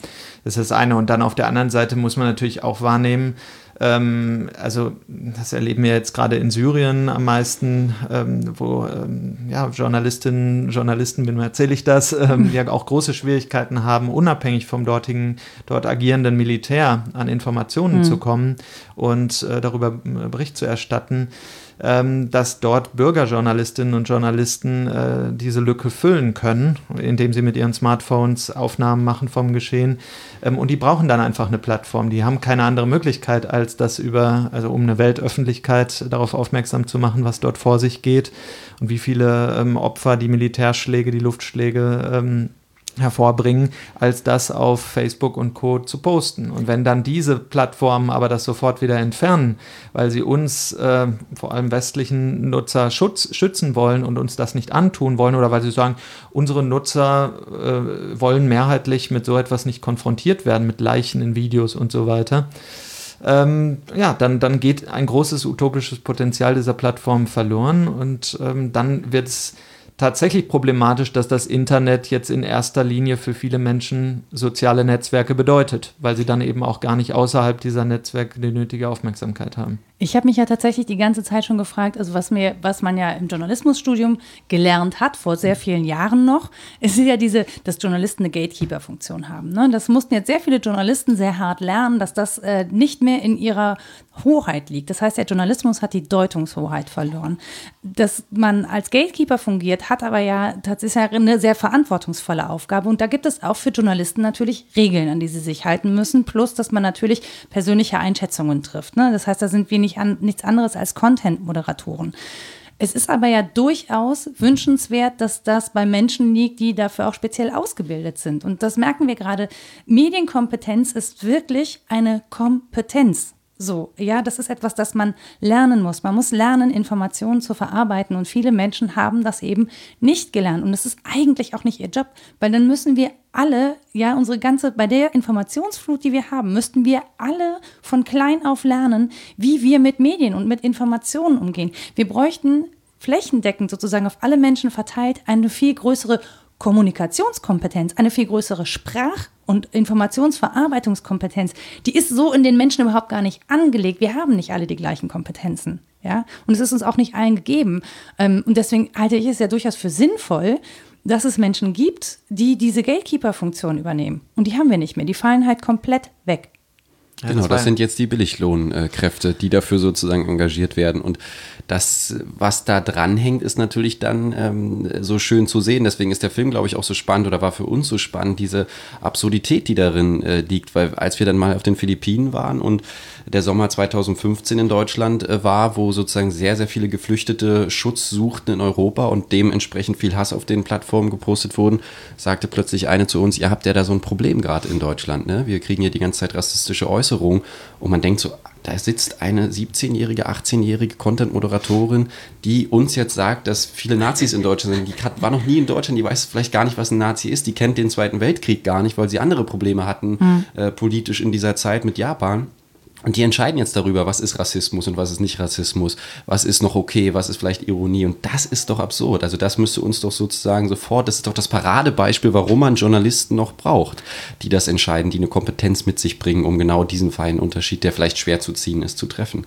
Das ist das eine. Und dann auf der anderen Seite muss man natürlich auch wahrnehmen, ähm, also das erleben wir jetzt gerade in Syrien am meisten, ähm, wo ähm, ja, Journalistinnen, Journalisten, wem erzähle ich das, ähm, ja auch große Schwierigkeiten haben, unabhängig vom dortigen, dort agierenden Militär an Informationen mhm. zu kommen und äh, darüber Bericht zu erstatten ähm, dass dort Bürgerjournalistinnen und Journalisten äh, diese Lücke füllen können, indem sie mit ihren Smartphones Aufnahmen machen vom Geschehen. Ähm, und die brauchen dann einfach eine Plattform. Die haben keine andere Möglichkeit, als das über, also um eine Weltöffentlichkeit darauf aufmerksam zu machen, was dort vor sich geht und wie viele ähm, Opfer die Militärschläge, die Luftschläge ähm, hervorbringen, als das auf Facebook und Co. zu posten. Und wenn dann diese Plattformen aber das sofort wieder entfernen, weil sie uns, äh, vor allem westlichen Nutzer, Schutz, schützen wollen und uns das nicht antun wollen oder weil sie sagen, unsere Nutzer äh, wollen mehrheitlich mit so etwas nicht konfrontiert werden, mit Leichen in Videos und so weiter, ähm, ja, dann, dann geht ein großes utopisches Potenzial dieser Plattform verloren und ähm, dann wird es tatsächlich problematisch, dass das Internet jetzt in erster Linie für viele Menschen soziale Netzwerke bedeutet, weil sie dann eben auch gar nicht außerhalb dieser Netzwerke die nötige Aufmerksamkeit haben. Ich habe mich ja tatsächlich die ganze Zeit schon gefragt, also was mir, was man ja im Journalismusstudium gelernt hat, vor sehr vielen Jahren noch, ist ja diese, dass Journalisten eine Gatekeeper-Funktion haben. Ne? Das mussten jetzt sehr viele Journalisten sehr hart lernen, dass das äh, nicht mehr in ihrer Hoheit liegt. Das heißt, der Journalismus hat die Deutungshoheit verloren. Dass man als Gatekeeper fungiert, hat aber ja tatsächlich eine sehr verantwortungsvolle Aufgabe. Und da gibt es auch für Journalisten natürlich Regeln, an die sie sich halten müssen, plus dass man natürlich persönliche Einschätzungen trifft. Ne? Das heißt, da sind wir nicht an, nichts anderes als Content-Moderatoren. Es ist aber ja durchaus wünschenswert, dass das bei Menschen liegt, die dafür auch speziell ausgebildet sind. Und das merken wir gerade. Medienkompetenz ist wirklich eine Kompetenz. So, ja, das ist etwas, das man lernen muss. Man muss lernen, Informationen zu verarbeiten. Und viele Menschen haben das eben nicht gelernt. Und es ist eigentlich auch nicht ihr Job, weil dann müssen wir alle, ja, unsere ganze, bei der Informationsflut, die wir haben, müssten wir alle von klein auf lernen, wie wir mit Medien und mit Informationen umgehen. Wir bräuchten flächendeckend sozusagen auf alle Menschen verteilt eine viel größere Kommunikationskompetenz, eine viel größere Sprach- und Informationsverarbeitungskompetenz, die ist so in den Menschen überhaupt gar nicht angelegt. Wir haben nicht alle die gleichen Kompetenzen. Ja? Und es ist uns auch nicht allen gegeben. Ähm, und deswegen halte ich es ja durchaus für sinnvoll, dass es Menschen gibt, die diese Gatekeeper-Funktion übernehmen. Und die haben wir nicht mehr. Die fallen halt komplett weg. Genau, das sind jetzt die Billiglohnkräfte, die dafür sozusagen engagiert werden. Und das, was da dranhängt, ist natürlich dann ähm, so schön zu sehen. Deswegen ist der Film, glaube ich, auch so spannend oder war für uns so spannend, diese Absurdität, die darin äh, liegt. Weil als wir dann mal auf den Philippinen waren und der Sommer 2015 in Deutschland äh, war, wo sozusagen sehr, sehr viele Geflüchtete Schutz suchten in Europa und dementsprechend viel Hass auf den Plattformen gepostet wurden, sagte plötzlich eine zu uns, ihr habt ja da so ein Problem gerade in Deutschland. Ne? Wir kriegen hier die ganze Zeit rassistische Äußerungen und man denkt so, da sitzt eine 17-jährige, 18-jährige Content-Moderatorin, die uns jetzt sagt, dass viele Nazis in Deutschland sind. Die war noch nie in Deutschland, die weiß vielleicht gar nicht, was ein Nazi ist. Die kennt den Zweiten Weltkrieg gar nicht, weil sie andere Probleme hatten mhm. äh, politisch in dieser Zeit mit Japan. Und die entscheiden jetzt darüber, was ist Rassismus und was ist nicht Rassismus, was ist noch okay, was ist vielleicht Ironie. Und das ist doch absurd. Also das müsste uns doch sozusagen sofort, das ist doch das Paradebeispiel, warum man Journalisten noch braucht, die das entscheiden, die eine Kompetenz mit sich bringen, um genau diesen feinen Unterschied, der vielleicht schwer zu ziehen ist, zu treffen.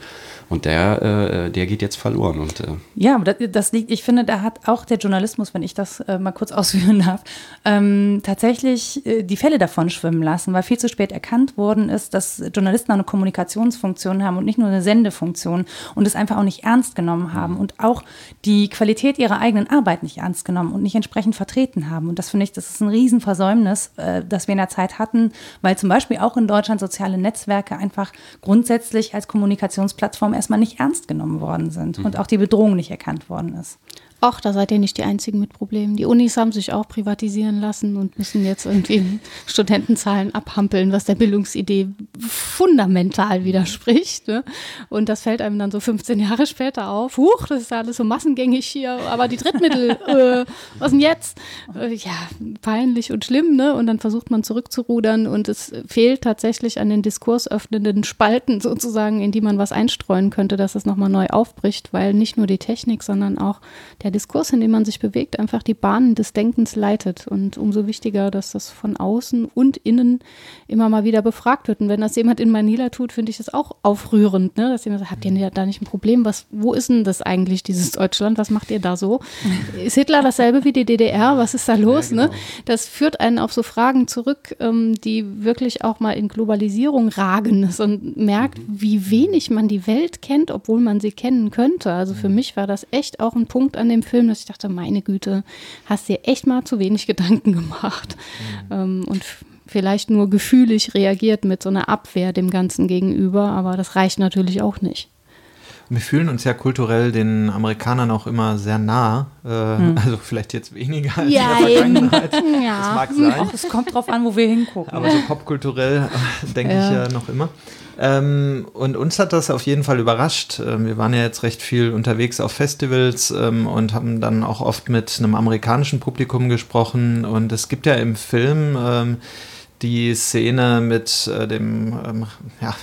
Und der, äh, der geht jetzt verloren. Und, äh ja, aber das, das, liegt, ich finde, da hat auch der Journalismus, wenn ich das äh, mal kurz ausführen darf, ähm, tatsächlich äh, die Fälle davon schwimmen lassen, weil viel zu spät erkannt worden ist, dass Journalisten auch eine Kommunikationsfunktion haben und nicht nur eine Sendefunktion und es einfach auch nicht ernst genommen haben und auch die Qualität ihrer eigenen Arbeit nicht ernst genommen und nicht entsprechend vertreten haben. Und das finde ich, das ist ein Riesenversäumnis, äh, das wir in der Zeit hatten, weil zum Beispiel auch in Deutschland soziale Netzwerke einfach grundsätzlich als Kommunikationsplattform erstmal nicht ernst genommen worden sind mhm. und auch die Bedrohung nicht erkannt worden ist. Ach, da seid ihr nicht die Einzigen mit Problemen. Die Unis haben sich auch privatisieren lassen und müssen jetzt irgendwie Studentenzahlen abhampeln, was der Bildungsidee fundamental widerspricht. Ne? Und das fällt einem dann so 15 Jahre später auf. Huch, das ist ja alles so massengängig hier, aber die Drittmittel, äh, was denn jetzt? Äh, ja, peinlich und schlimm, ne? Und dann versucht man zurückzurudern und es fehlt tatsächlich an den diskursöffnenden Spalten sozusagen, in die man was einstreuen könnte, dass es nochmal neu aufbricht, weil nicht nur die Technik, sondern auch der Diskurs, in dem man sich bewegt, einfach die Bahnen des Denkens leitet. Und umso wichtiger, dass das von außen und innen immer mal wieder befragt wird. Und wenn das jemand in Manila tut, finde ich das auch aufrührend, ne? dass jemand sagt, habt ihr da nicht ein Problem? Was, wo ist denn das eigentlich, dieses Deutschland? Was macht ihr da so? Ist Hitler dasselbe wie die DDR? Was ist da los? Ja, ne? genau. ne? Das führt einen auf so Fragen zurück, ähm, die wirklich auch mal in Globalisierung ragen und merkt, mhm. wie wenig man die Welt kennt, obwohl man sie kennen könnte. Also für mhm. mich war das echt auch ein Punkt an dem Film, dass ich dachte, meine Güte, hast dir echt mal zu wenig Gedanken gemacht. Mhm. Ähm, und vielleicht nur gefühlig reagiert mit so einer Abwehr dem Ganzen gegenüber, aber das reicht natürlich auch nicht. Wir fühlen uns ja kulturell den Amerikanern auch immer sehr nah. Äh, hm. Also vielleicht jetzt weniger als ja, in der Vergangenheit. Ja. Das mag sein. Es kommt drauf an, wo wir hingucken. Aber so popkulturell äh, denke ja. ich ja noch immer. Ähm, und uns hat das auf jeden Fall überrascht. Ähm, wir waren ja jetzt recht viel unterwegs auf Festivals ähm, und haben dann auch oft mit einem amerikanischen Publikum gesprochen. Und es gibt ja im Film ähm, die Szene mit äh, dem, ähm, ja,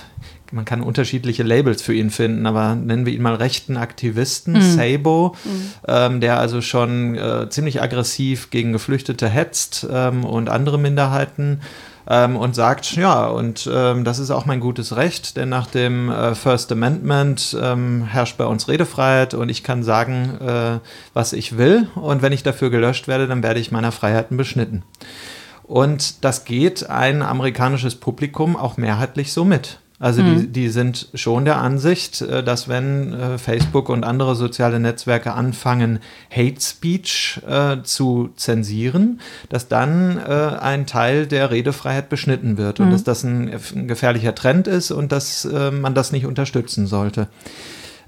man kann unterschiedliche Labels für ihn finden, aber nennen wir ihn mal rechten Aktivisten, mhm. Sabo, mhm. Ähm, der also schon äh, ziemlich aggressiv gegen Geflüchtete hetzt ähm, und andere Minderheiten ähm, und sagt, ja, und ähm, das ist auch mein gutes Recht, denn nach dem äh, First Amendment ähm, herrscht bei uns Redefreiheit und ich kann sagen, äh, was ich will und wenn ich dafür gelöscht werde, dann werde ich meiner Freiheiten beschnitten. Und das geht ein amerikanisches Publikum auch mehrheitlich so mit. Also mhm. die, die sind schon der Ansicht, äh, dass wenn äh, Facebook und andere soziale Netzwerke anfangen, Hate Speech äh, zu zensieren, dass dann äh, ein Teil der Redefreiheit beschnitten wird mhm. und dass das ein, ein, gefährlicher Trend ist und dass äh, man das nicht unterstützen sollte.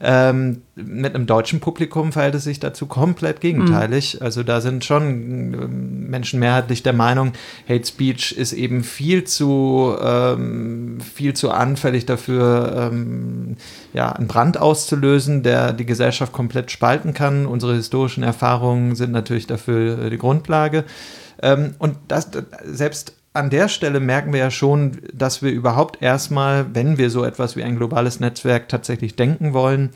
Ähm, mit einem deutschen Publikum verhält es sich dazu komplett gegenteilig. Mhm. Also da sind schon ähm, Menschen mehrheitlich der Meinung, Hate Speech ist eben viel zu, ähm, viel zu anfällig dafür, ähm, ja, einen Brand auszulösen, der die Gesellschaft komplett spalten kann. Unsere historischen Erfahrungen sind natürlich dafür äh, die Grundlage. Ähm, und das, selbst an der Stelle merken wir ja schon, dass wir überhaupt erstmal, wenn wir so etwas wie ein globales Netzwerk tatsächlich denken wollen,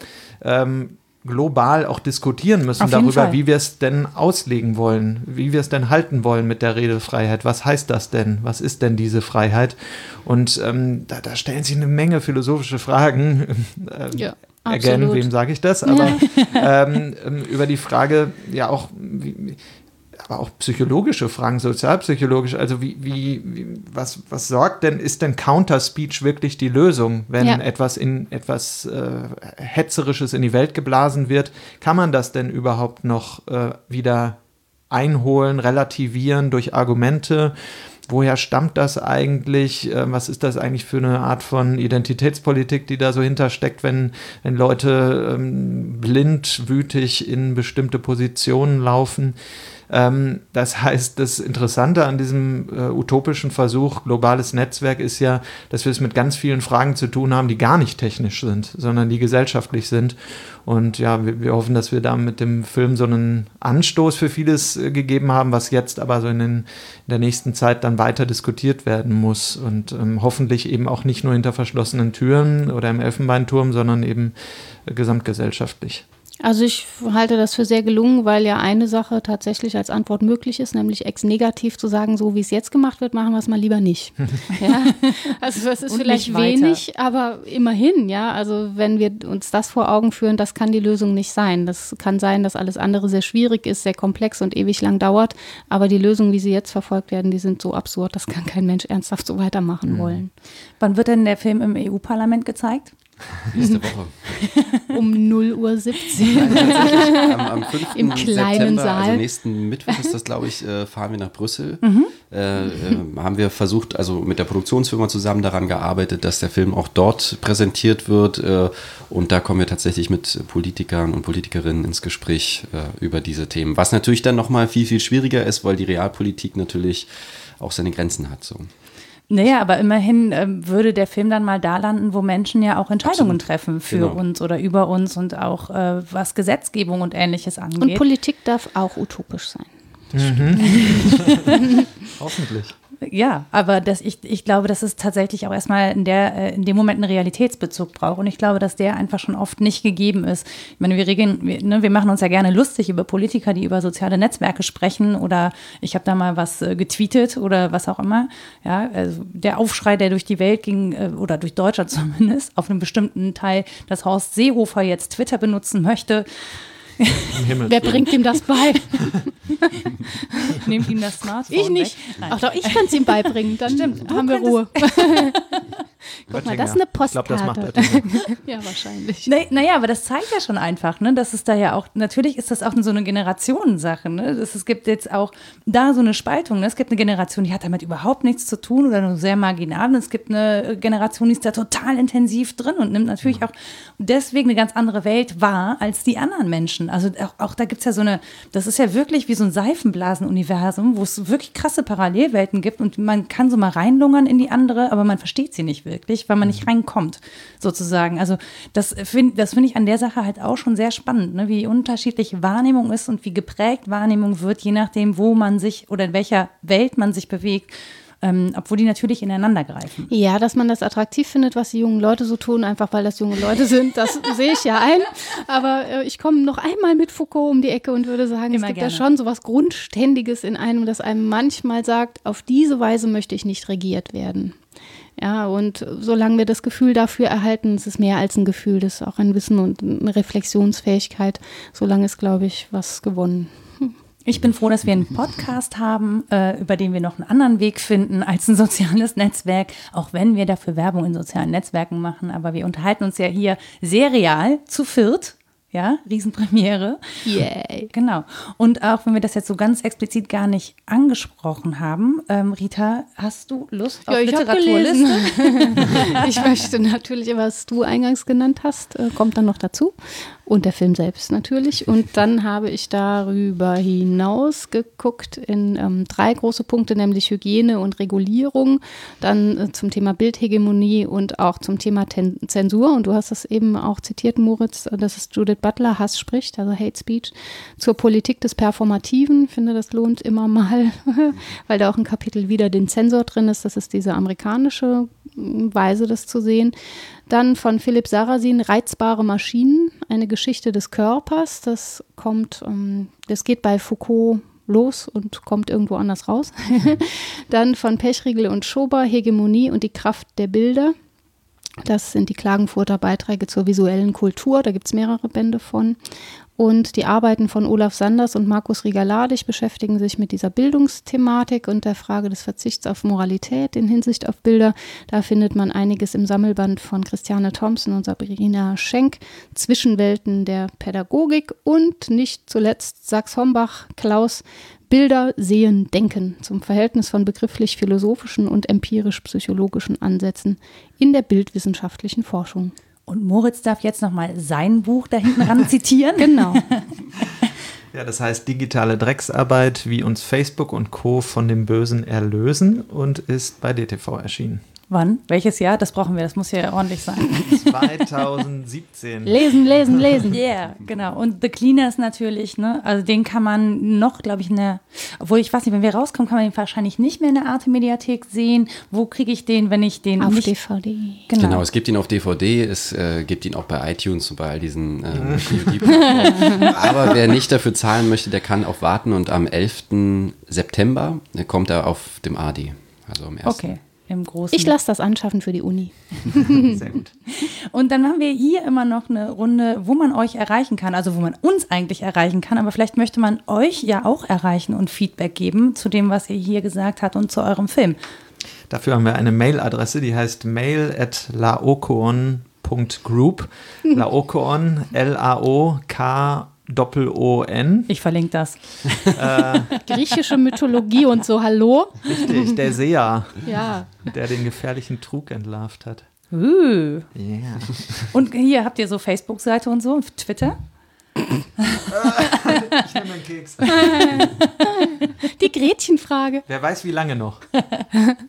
ähm, global auch diskutieren müssen darüber, Fall. wie wir es denn auslegen wollen, wie wir es denn halten wollen mit der Redefreiheit. Was heißt das denn? Was ist denn diese Freiheit? Und ähm, da, da, stellen sich eine Menge philosophische Fragen. Ähm, ja. Again, wem sage ich das? Aber ähm, ähm, über die Frage, ja auch, wie, aber auch psychologische Fragen, sozialpsychologisch. Also wie, wie, wie, was, was sorgt denn, ist denn Counter-Speech wirklich die Lösung, wenn ja. etwas in etwas äh, Hetzerisches in die Welt geblasen wird? Kann man das denn überhaupt noch äh, wieder einholen, relativieren durch Argumente? Woher stammt das eigentlich? Äh, was ist das eigentlich für eine Art von Identitätspolitik, die da so hintersteckt, wenn, wenn Leute ähm, blind, wütig in bestimmte Positionen laufen? Ähm, das heißt, das Interessante an diesem äh, utopischen Versuch, globales Netzwerk, ist ja, dass wir es mit ganz vielen Fragen zu tun haben, die gar nicht technisch sind, sondern die gesellschaftlich sind. Und ja, wir, wir hoffen, dass wir da mit dem Film so einen Anstoß für vieles äh, gegeben haben, was jetzt aber so in, den, in, der nächsten Zeit dann weiter diskutiert werden muss. Und ähm, hoffentlich eben auch nicht nur hinter verschlossenen Türen oder im Elfenbeinturm, sondern eben äh, gesamtgesellschaftlich. Also ich halte das für sehr gelungen, weil ja eine Sache tatsächlich als Antwort möglich ist, nämlich ex-negativ zu sagen, so wie es jetzt gemacht wird, machen wir es mal lieber nicht. ja? Also das ist Und vielleicht wenig, aber immerhin, ja. Also wenn wir uns das vor Augen führen, das kann die Lösung nicht sein. Das kann sein, dass alles andere sehr schwierig ist, sehr komplex und ewig lang dauert. Aber die Lösungen, wie sie jetzt verfolgt werden, die sind so absurd, das kann kein Mensch ernsthaft so weitermachen mhm. wollen. Wann wird denn der Film im EU-Parlament gezeigt? Nächste Woche. um 0 Uhr 17. am, am 5. Im kleinen September, also Saal. Also nächsten Mittwoch ist das, glaube ich, äh, fahren wir nach Brüssel. Mhm. Äh, äh, haben wir versucht, also mit der Produktionsfirma zusammen daran gearbeitet, dass der Film auch dort präsentiert wird. Äh, und da kommen wir tatsächlich mit Politikern und Politikerinnen ins Gespräch äh, über diese Themen. Was natürlich dann nochmal viel, viel schwieriger ist, weil die Realpolitik natürlich auch seine Grenzen hat. So. Naja, aber immerhin ähm, würde der Film dann mal da landen, wo Menschen ja auch Entscheidungen Absolut. treffen für genau. uns oder über uns und auch äh, was Gesetzgebung und ähnliches angeht. Und Politik darf auch utopisch sein. Mhm. Hoffentlich. Ja, aber das, ich, ich glaube, dass es tatsächlich auch erstmal in, der, äh, in dem Moment einen Realitätsbezug braucht. Und ich glaube, dass der einfach schon oft nicht gegeben ist. Ich meine, wir, regeln, wir, ne, wir machen uns ja gerne lustig über Politiker, die über soziale Netzwerke sprechen. Oder ich habe da mal was äh, getweetet oder was auch immer. Ja, also der Aufschrei, der durch die Welt ging, äh, oder durch Deutschland zumindest, auf einem bestimmten Teil, dass Horst Seehofer jetzt Twitter benutzen möchte. Wer bringt ihm das bei? Nehmt ihm das Smartphone. Ich nicht. Ach doch, ich kann es ihm beibringen. Dann Stimmt, haben wir Ruhe. Guck mal, das ist eine Postkarte. Ich glaube, das macht ja, wahrscheinlich. Naja, na aber das zeigt ja schon einfach, ne, dass es da ja auch, natürlich ist das auch so eine Generationensache. Ne? es gibt jetzt auch da so eine Spaltung. Ne? Es gibt eine Generation, die hat damit überhaupt nichts zu tun oder nur sehr marginal. Und es gibt eine Generation, die ist da total intensiv drin und nimmt natürlich auch deswegen eine ganz andere Welt wahr als die anderen Menschen. Also auch, auch da gibt es ja so eine, das ist ja wirklich wie so ein Seifenblasen-Universum, wo es wirklich krasse Parallelwelten gibt und man kann so mal reinlungern in die andere, aber man versteht sie nicht wirklich, weil man nicht reinkommt, sozusagen. Also das finde das find ich an der Sache halt auch schon sehr spannend, ne? wie unterschiedlich Wahrnehmung ist und wie geprägt Wahrnehmung wird, je nachdem, wo man sich oder in welcher Welt man sich bewegt ähm, obwohl die natürlich ineinander greifen. Ja, dass man das attraktiv findet, was die jungen Leute so tun, einfach weil das junge Leute sind, das sehe ich ja ein. Aber äh, ich komme noch einmal mit Foucault um die Ecke und würde sagen, Immer es gibt gerne. ja schon so was Grundständiges in einem, das einem manchmal sagt, auf diese Weise möchte ich nicht regiert werden. Ja, und solange wir das Gefühl dafür erhalten, es ist mehr als ein Gefühl, das ist auch ein Wissen und eine Reflexionsfähigkeit, solange ist, glaube ich, was gewonnen. Ich bin froh, dass wir einen Podcast haben, äh, über den wir noch einen anderen Weg finden als ein soziales Netzwerk, auch wenn wir dafür Werbung in sozialen Netzwerken machen. Aber wir unterhalten uns ja hier sehr real zu viert ja, Riesenpremiere. Yay. Genau. Und auch wenn wir das jetzt so ganz explizit gar nicht angesprochen haben, ähm, Rita, hast du Lust auf ja, ich Literaturliste? ich möchte natürlich, was du eingangs genannt hast, äh, kommt dann noch dazu. Und der Film selbst natürlich. Und dann habe ich darüber hinaus geguckt in ähm, drei große Punkte, nämlich Hygiene und Regulierung, dann äh, zum Thema Bildhegemonie und auch zum Thema Ten Zensur. Und du hast das eben auch zitiert, Moritz, äh, dass es Judith Butler Hass spricht, also Hate Speech, zur Politik des Performativen. Ich finde, das lohnt immer mal, weil da auch ein Kapitel wieder den Zensor drin ist. Das ist diese amerikanische hm, Weise, das zu sehen. Dann von Philipp Sarrazin Reizbare Maschinen, eine Geschichte des Körpers. Das kommt, ähm, das geht bei Foucault los und kommt irgendwo anders raus. Dann von Pechriegel und Schober Hegemonie und die Kraft der Bilder. Das sind die Klagenfurter Beiträge zur visuellen Kultur. Da gibt es mehrere Bände von. Und die Arbeiten von Olaf Sanders und Markus Rieger-Ladig beschäftigen sich mit dieser Bildungsthematik und der Frage des Verzichts auf Moralität in Hinsicht auf Bilder. Da findet man einiges im Sammelband von Christiane Thompson und Sabrina Schenk, Zwischenwelten der Pädagogik und nicht zuletzt Sachs Hombach, Klaus, Bilder, Sehen, Denken zum Verhältnis von begrifflich-philosophischen und empirisch-psychologischen Ansätzen in der bildwissenschaftlichen Forschung. Und Moritz darf jetzt nochmal sein Buch da hinten ran zitieren. genau. Ja, das heißt digitale Drecksarbeit, wie uns Facebook und Co. von dem Bösen erlösen und ist bei DTV erschienen. Wann? Welches Jahr? Das brauchen wir, das muss ja ordentlich sein. 2017. lesen, lesen, lesen. Ja, yeah, genau. Und The Cleaners natürlich, ne? Also den kann man noch, glaube ich, in der, obwohl ich weiß nicht, wenn wir rauskommen, kann man den wahrscheinlich nicht mehr in der Arte-Mediathek sehen. Wo kriege ich den, wenn ich den auf nicht DVD. Genau. genau, es gibt ihn auf DVD, es äh, gibt ihn auch bei iTunes und bei all diesen äh, Aber wer nicht dafür zahlen möchte, der kann auch warten und am 11. September kommt er auf dem AD. Also am 1. Okay im großen. Ich lasse das anschaffen für die Uni. Sehr gut. Und dann haben wir hier immer noch eine Runde, wo man euch erreichen kann, also wo man uns eigentlich erreichen kann, aber vielleicht möchte man euch ja auch erreichen und Feedback geben zu dem, was ihr hier gesagt habt und zu eurem Film. Dafür haben wir eine Mailadresse, die heißt mail at laokoon.group. Laokoon, L-A-O-K Doppel-O-N. Ich verlinke das. Äh, Griechische Mythologie und so, hallo? Richtig, der Seher. Ja. Der den gefährlichen Trug entlarvt hat. Uh. Yeah. Und hier habt ihr so Facebook-Seite und so, Twitter? ich nehme einen Keks. Die Gretchenfrage. Wer weiß, wie lange noch.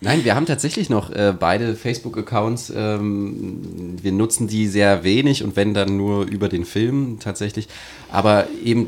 Nein, wir haben tatsächlich noch äh, beide Facebook-Accounts. Ähm, wir nutzen die sehr wenig und wenn dann nur über den Film tatsächlich. Aber eben,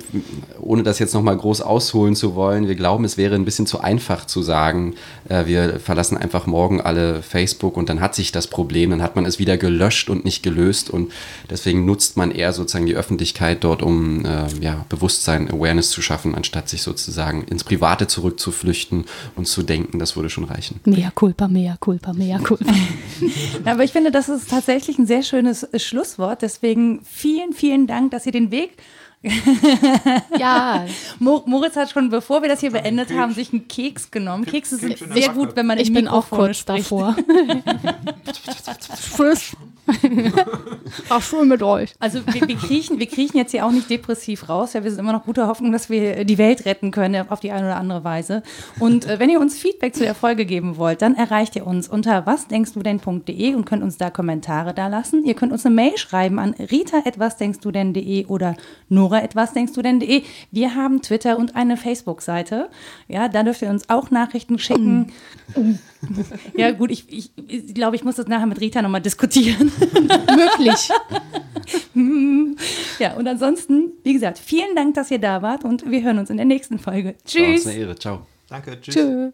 ohne das jetzt nochmal groß ausholen zu wollen, wir glauben, es wäre ein bisschen zu einfach zu sagen, äh, wir verlassen einfach morgen alle Facebook und dann hat sich das Problem, dann hat man es wieder gelöscht und nicht gelöst und deswegen nutzt man eher sozusagen die Öffentlichkeit dort, um äh, ja, Bewusstsein, Awareness zu schaffen, anstatt sich sozusagen ins Private zurückzuflüchten und zu denken, das würde schon reichen. Mea culpa, mea culpa, mea culpa. Aber ich finde, das ist tatsächlich ein sehr schönes äh, Schlusswort. Deswegen vielen, vielen Dank, dass ihr den Weg ja. Mo Moritz hat schon, bevor wir das hier beendet haben, sich einen Keks genommen. Kekse sind sehr gut, wenn man Ich in bin auch kurz spricht. davor. Frisch. Ach, schön mit euch. Also wir, wir, kriechen, wir kriechen jetzt hier auch nicht depressiv raus. Ja, wir sind immer noch guter Hoffnung, dass wir die Welt retten können auf die eine oder andere Weise. Und äh, wenn ihr uns Feedback zu der Folge geben wollt, dann erreicht ihr uns unter wasdenkstdudenn.de und könnt uns da Kommentare da lassen. Ihr könnt uns eine Mail schreiben an rita.wasdenkstdudenn.de oder nora.wasdenkstdudenn.de. Wir haben Twitter und eine Facebook-Seite. Ja, da dürft ihr uns auch Nachrichten schicken. Ja, gut, ich, ich, ich glaube, ich muss das nachher mit Rita nochmal diskutieren. Möglich. Ja, und ansonsten, wie gesagt, vielen Dank, dass ihr da wart und wir hören uns in der nächsten Folge. War uns Tschüss. eine Ehre. Ciao. Danke, tschüss. Tschö.